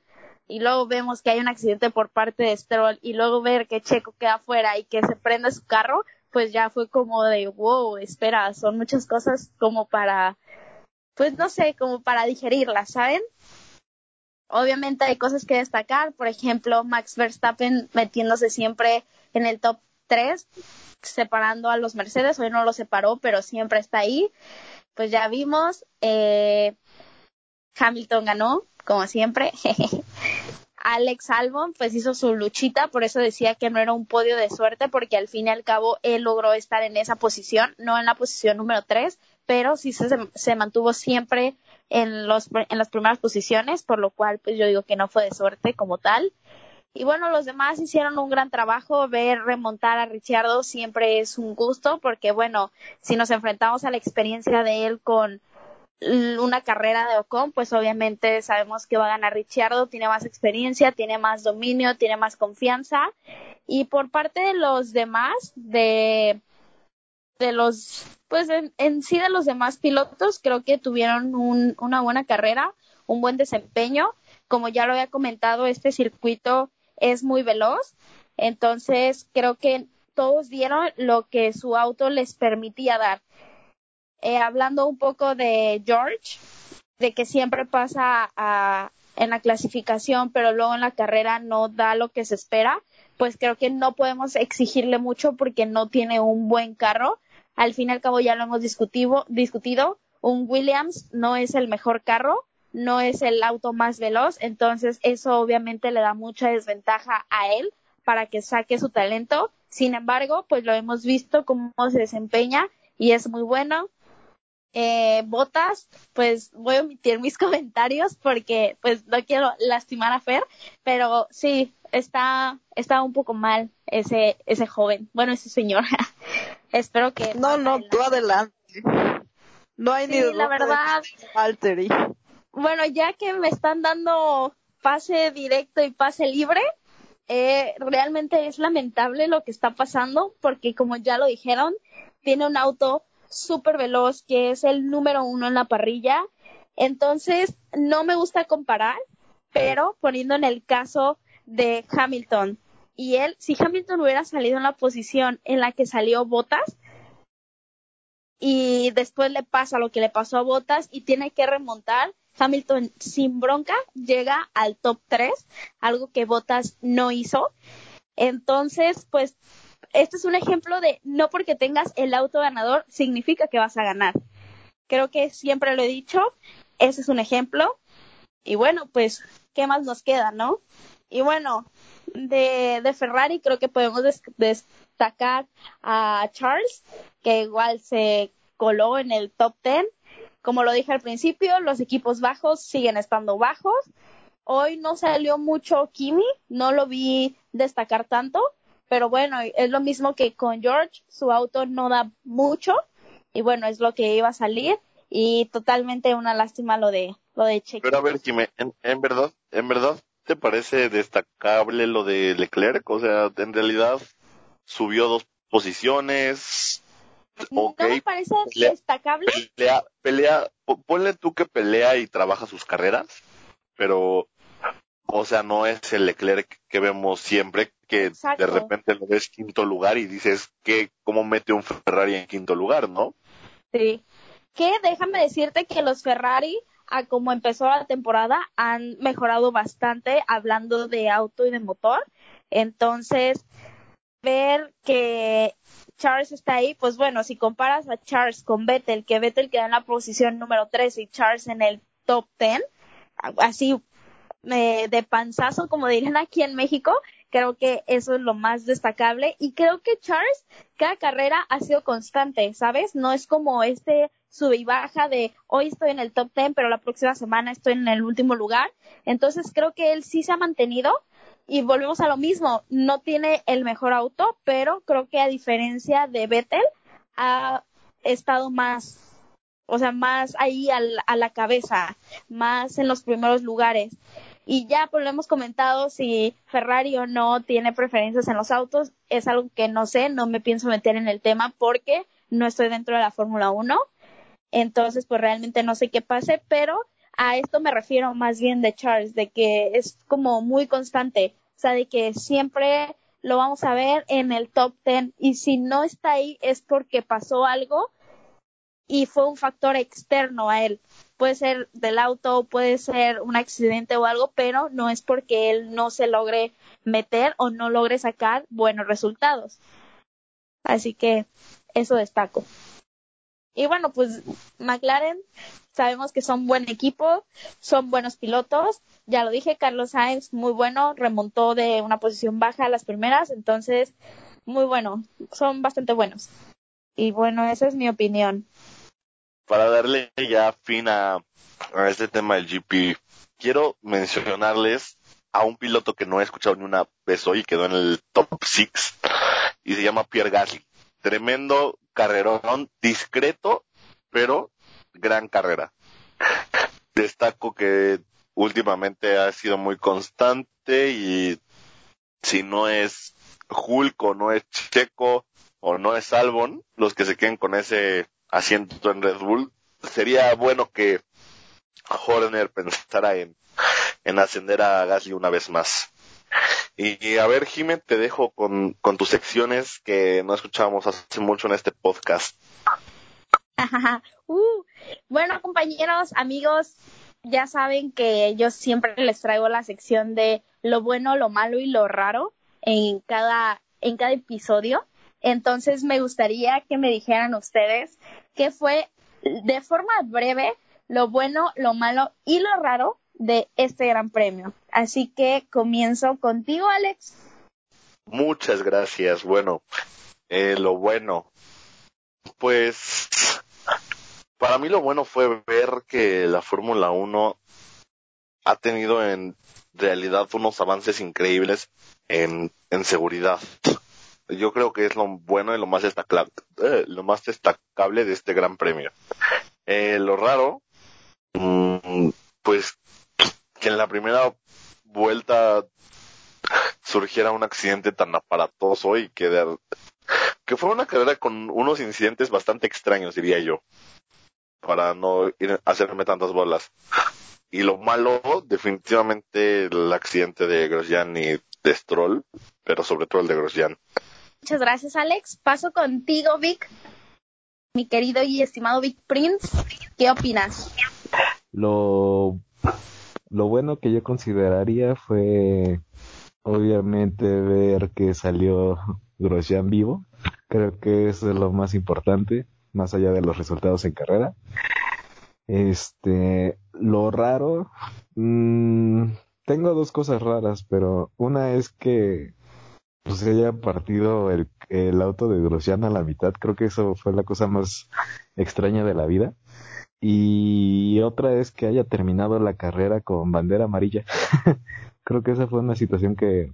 y luego vemos que hay un accidente por parte de Stroll y luego ver que Checo queda afuera y que se prende su carro, pues ya fue como de wow, espera, son muchas cosas como para, pues no sé, como para digerirlas, ¿saben? Obviamente hay cosas que destacar, por ejemplo, Max Verstappen metiéndose siempre en el top tres, separando a los Mercedes. Hoy no lo separó, pero siempre está ahí. Pues ya vimos. Eh, Hamilton ganó, como siempre. <laughs> Alex Albon pues hizo su luchita, por eso decía que no era un podio de suerte, porque al fin y al cabo él logró estar en esa posición, no en la posición número tres, pero sí se, se mantuvo siempre en, los, en las primeras posiciones, por lo cual pues yo digo que no fue de suerte como tal. Y bueno, los demás hicieron un gran trabajo. Ver remontar a Ricciardo siempre es un gusto porque, bueno, si nos enfrentamos a la experiencia de él con una carrera de Ocon, pues obviamente sabemos que va a ganar Ricciardo, tiene más experiencia, tiene más dominio, tiene más confianza. Y por parte de los demás, de, de los, pues en, sí de los demás pilotos, creo que tuvieron un, una buena carrera, un buen desempeño. Como ya lo había comentado, este circuito es muy veloz. Entonces, creo que todos dieron lo que su auto les permitía dar. Eh, hablando un poco de George, de que siempre pasa a, en la clasificación, pero luego en la carrera no da lo que se espera, pues creo que no podemos exigirle mucho porque no tiene un buen carro. Al fin y al cabo ya lo hemos discutido, discutido. Un Williams no es el mejor carro, no es el auto más veloz, entonces eso obviamente le da mucha desventaja a él para que saque su talento. Sin embargo, pues lo hemos visto cómo se desempeña y es muy bueno. Eh, Botas, pues voy a omitir mis <laughs> comentarios porque pues no quiero lastimar a Fer, pero sí, está, está un poco mal ese, ese joven, bueno, ese señor. <laughs> Espero que... No, no, tú adelante. No hay ni la verdad. Bueno, ya que me están dando pase directo y pase libre, eh, realmente es lamentable lo que está pasando porque como ya lo dijeron, tiene un auto súper veloz que es el número uno en la parrilla. Entonces, no me gusta comparar, pero poniendo en el caso de Hamilton y él, si Hamilton hubiera salido en la posición en la que salió Botas, y después le pasa lo que le pasó a Botas y tiene que remontar, Hamilton sin bronca llega al top 3, algo que Bottas no hizo. Entonces, pues, este es un ejemplo de no porque tengas el auto ganador significa que vas a ganar. Creo que siempre lo he dicho, ese es un ejemplo. Y bueno, pues, ¿qué más nos queda, no? Y bueno, de, de Ferrari creo que podemos des- destacar a Charles, que igual se coló en el top 10. Como lo dije al principio, los equipos bajos siguen estando bajos. Hoy no salió mucho Kimi, no lo vi destacar tanto, pero bueno, es lo mismo que con George, su auto no da mucho y bueno, es lo que iba a salir y totalmente una lástima lo de lo de Checo. Pero a ver, Jimé, ¿en, en verdad, en verdad te parece destacable lo de Leclerc? O sea, en realidad subió dos posiciones. Ok, No me parece pelea- destacable. pelea, pelea, po- ponle tú que pelea y trabaja sus carreras, pero, o sea, no es el Leclerc que vemos siempre, que Exacto. de repente lo ves quinto lugar y dices que cómo mete un Ferrari en quinto lugar, ¿no? Sí. Que déjame decirte que los Ferrari, a como empezó la temporada, han mejorado bastante hablando de auto y de motor. Entonces, ver que Charles está ahí, pues bueno, si comparas a Charles con Vettel, que Vettel queda en la posición número 13 y Charles en el top 10, así eh, de panzazo, como dirían aquí en México, creo que eso es lo más destacable y creo que Charles cada carrera ha sido constante, ¿sabes? No es como este sube y baja de hoy estoy en el top 10, pero la próxima semana estoy en el último lugar. Entonces creo que él sí se ha mantenido y volvemos a lo mismo, no tiene el mejor auto, pero creo que a diferencia de Vettel ha estado más, o sea, más ahí al- a la cabeza, más en los primeros lugares. Y ya pues lo hemos comentado si Ferrari o no tiene preferencias en los autos, es algo que no sé, no me pienso meter en el tema porque no estoy dentro de la Fórmula 1. Entonces, pues realmente no sé qué pase, pero a esto me refiero más bien de Charles, de que es como muy constante, o sea, de que siempre lo vamos a ver en el top 10 y si no está ahí es porque pasó algo y fue un factor externo a él. Puede ser del auto, puede ser un accidente o algo, pero no es porque él no se logre meter o no logre sacar buenos resultados. Así que eso destaco. Y bueno, pues McLaren, sabemos que son buen equipo, son buenos pilotos. Ya lo dije, Carlos Sainz, muy bueno, remontó de una posición baja a las primeras, entonces, muy bueno, son bastante buenos. Y bueno, esa es mi opinión. Para darle ya fin a, a este tema del GP, quiero mencionarles a un piloto que no he escuchado ni una vez hoy quedó en el top 6 y se llama Pierre Gasly. Tremendo carrerón, discreto, pero gran carrera. Destaco que últimamente ha sido muy constante y si no es Hulk o no es Checo o no es Albon, los que se queden con ese asiento en Red Bull, sería bueno que Horner pensara en, en ascender a Gasly una vez más. Y, a ver, Jiménez, te dejo con, con tus secciones que no escuchábamos hace mucho en este podcast. <laughs> Uh, bueno, compañeros, amigos, ya saben que yo siempre les traigo la sección de lo bueno, lo malo y lo raro en cada, en cada episodio. Entonces me gustaría que me dijeran ustedes qué fue de forma breve lo bueno, lo malo y lo raro de este gran premio. Así que comienzo contigo, Alex. Muchas gracias. Bueno, eh, lo bueno, pues para mí lo bueno fue ver que la Fórmula 1 ha tenido en realidad unos avances increíbles en, en seguridad. Yo creo que es lo bueno y lo más destacable, eh, lo más destacable de este gran premio. Eh, lo raro, mm, pues que en la primera vuelta surgiera un accidente tan aparatoso y que, que fue una carrera con unos incidentes bastante extraños, diría yo, para no ir hacerme tantas bolas. Y lo malo, definitivamente el accidente de Grosjean y de Stroll, pero sobre todo el de Grosjean. Muchas gracias, Alex. Paso contigo, Vic. Mi querido y estimado Vic Prince, ¿qué opinas? Lo, lo bueno que yo consideraría fue obviamente ver que salió Grosjean vivo. Creo que eso es lo más importante, más allá de los resultados en carrera. Este, lo raro, mm, tengo dos cosas raras, pero una es que pues se haya partido el, el auto de Grosjean a la mitad. Creo que eso fue la cosa más extraña de la vida. Y otra es que haya terminado la carrera con bandera amarilla. <laughs> Creo que esa fue una situación que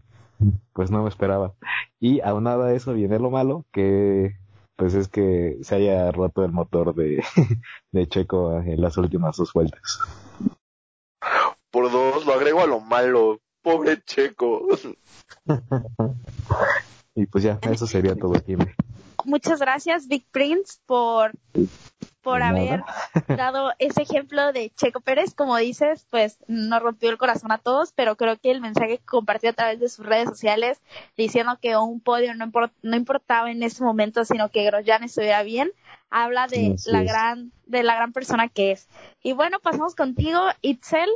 pues no me esperaba. Y aunado a eso viene lo malo, que pues es que se haya roto el motor de, <laughs> de Checo en las últimas dos vueltas. Por dos, lo agrego a lo malo. Pobre Checo. y pues ya, eso sería todo, Jimmy. Muchas gracias, Big Prince, por por haber dado ese ejemplo de Checo Pérez, como dices, pues nos rompió el corazón a todos, pero creo que el mensaje que compartió a través de sus redes sociales diciendo que un podio no, no importaba en ese momento, sino que Grosjean estuviera bien, habla de la gran de la gran persona que es. Y bueno, pasamos contigo, Itzel.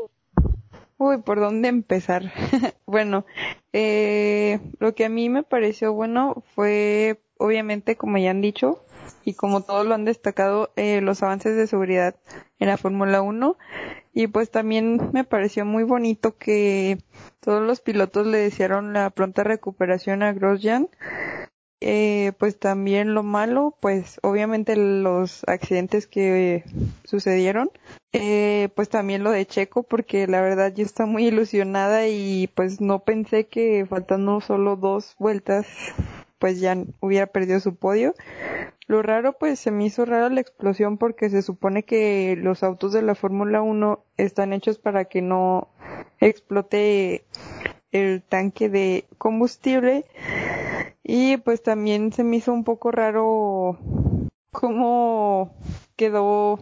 Uy, ¿por dónde empezar? <laughs> bueno, eh, lo que a mí me pareció bueno fue, obviamente, como ya han dicho, y como todos lo han destacado, eh, los avances de seguridad en la Fórmula 1. Y pues también me pareció muy bonito que todos los pilotos le desearon la pronta recuperación a Grosjean. Eh, pues también lo malo, pues obviamente los accidentes que sucedieron, eh, pues también lo de Checo, porque la verdad yo estaba muy ilusionada y pues no pensé que faltando solo dos vueltas, pues ya hubiera perdido su podio. Lo raro, pues se me hizo rara la explosión porque se supone que los autos de la Fórmula 1 están hechos para que no explote el tanque de combustible y pues también se me hizo un poco raro cómo quedó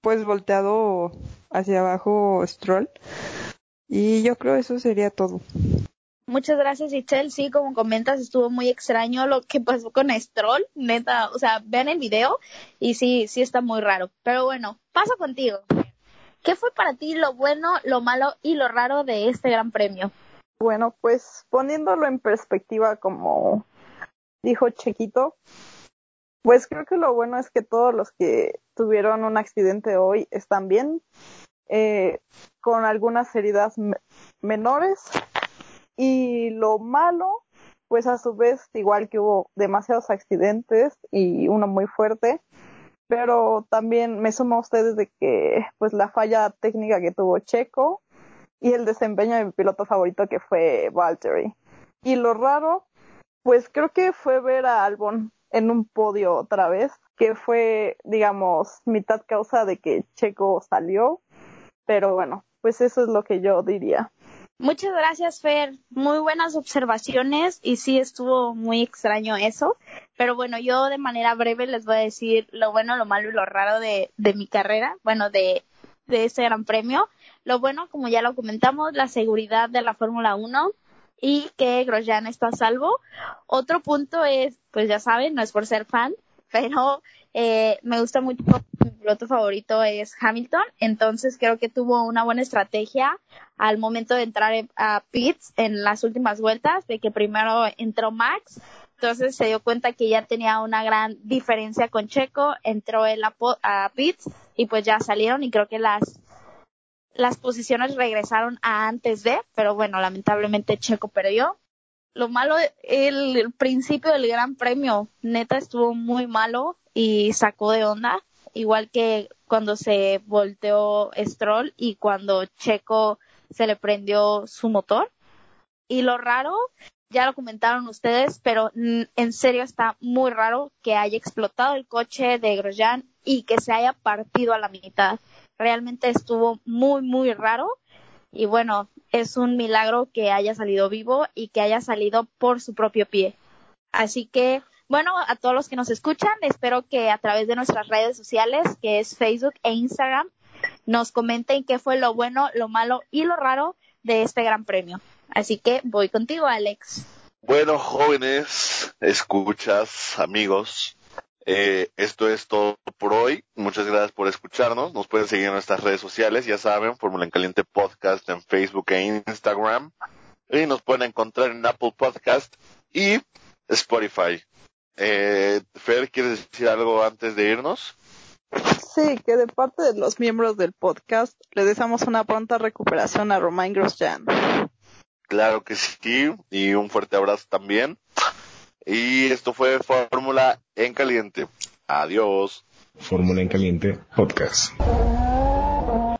pues volteado hacia abajo Stroll y yo creo eso sería todo. Muchas gracias, Itzel. Sí, como comentas, estuvo muy extraño lo que pasó con Stroll. Neta, o sea, vean el video y sí, sí está muy raro. Pero bueno, paso contigo. ¿Qué fue para ti lo bueno, lo malo y lo raro de este gran premio? Bueno, pues poniéndolo en perspectiva, como dijo Chequito, pues creo que lo bueno es que todos los que tuvieron un accidente hoy están bien, eh, con algunas heridas menores. Y lo malo, pues a su vez, igual que hubo demasiados accidentes y uno muy fuerte, pero también me sumo a ustedes de que pues la falla técnica que tuvo Checo y el desempeño de mi piloto favorito que fue Valtteri. Y lo raro, pues creo que fue ver a Albon en un podio otra vez, que fue, digamos, mitad causa de que Checo salió, pero bueno, pues eso es lo que yo diría. Muchas gracias, Fer. Muy buenas observaciones y sí estuvo muy extraño eso. Pero bueno, yo de manera breve les voy a decir lo bueno, lo malo y lo raro de, de mi carrera, bueno, de, de este gran premio. Lo bueno, como ya lo comentamos, la seguridad de la Fórmula 1 y que Grosjean está a salvo. Otro punto es, pues ya saben, no es por ser fan, pero eh, me gusta mucho, mi piloto favorito es Hamilton, entonces creo que tuvo una buena estrategia al momento de entrar a pits en las últimas vueltas, de que primero entró Max, entonces se dio cuenta que ya tenía una gran diferencia con Checo, entró él a, a pits y pues ya salieron y creo que las las posiciones regresaron a antes de, pero bueno, lamentablemente Checo perdió lo malo, el, el, principio del Gran Premio, neta estuvo muy malo y sacó de onda, igual que cuando se volteó Stroll y cuando Checo se le prendió su motor. Y lo raro, ya lo comentaron ustedes, pero en serio está muy raro que haya explotado el coche de Grosjean y que se haya partido a la mitad. Realmente estuvo muy, muy raro. Y bueno, es un milagro que haya salido vivo y que haya salido por su propio pie. Así que, bueno, a todos los que nos escuchan, espero que a través de nuestras redes sociales, que es Facebook e Instagram, nos comenten qué fue lo bueno, lo malo y lo raro de este gran premio. Así que voy contigo, Alex. Bueno, jóvenes, escuchas, amigos, eh, esto es todo por hoy. Muchas gracias por escucharnos. Nos pueden seguir en nuestras redes sociales, ya saben, Fórmula en Caliente Podcast en Facebook e Instagram. Y nos pueden encontrar en Apple Podcast y Spotify. Eh, Fer, ¿quieres decir algo antes de irnos? Sí, que de parte de los miembros del podcast le deseamos una pronta recuperación a Romain Grosjean. Claro que sí, y un fuerte abrazo también. Y esto fue Fórmula en Caliente. Adiós. Fórmula en Caliente Podcast.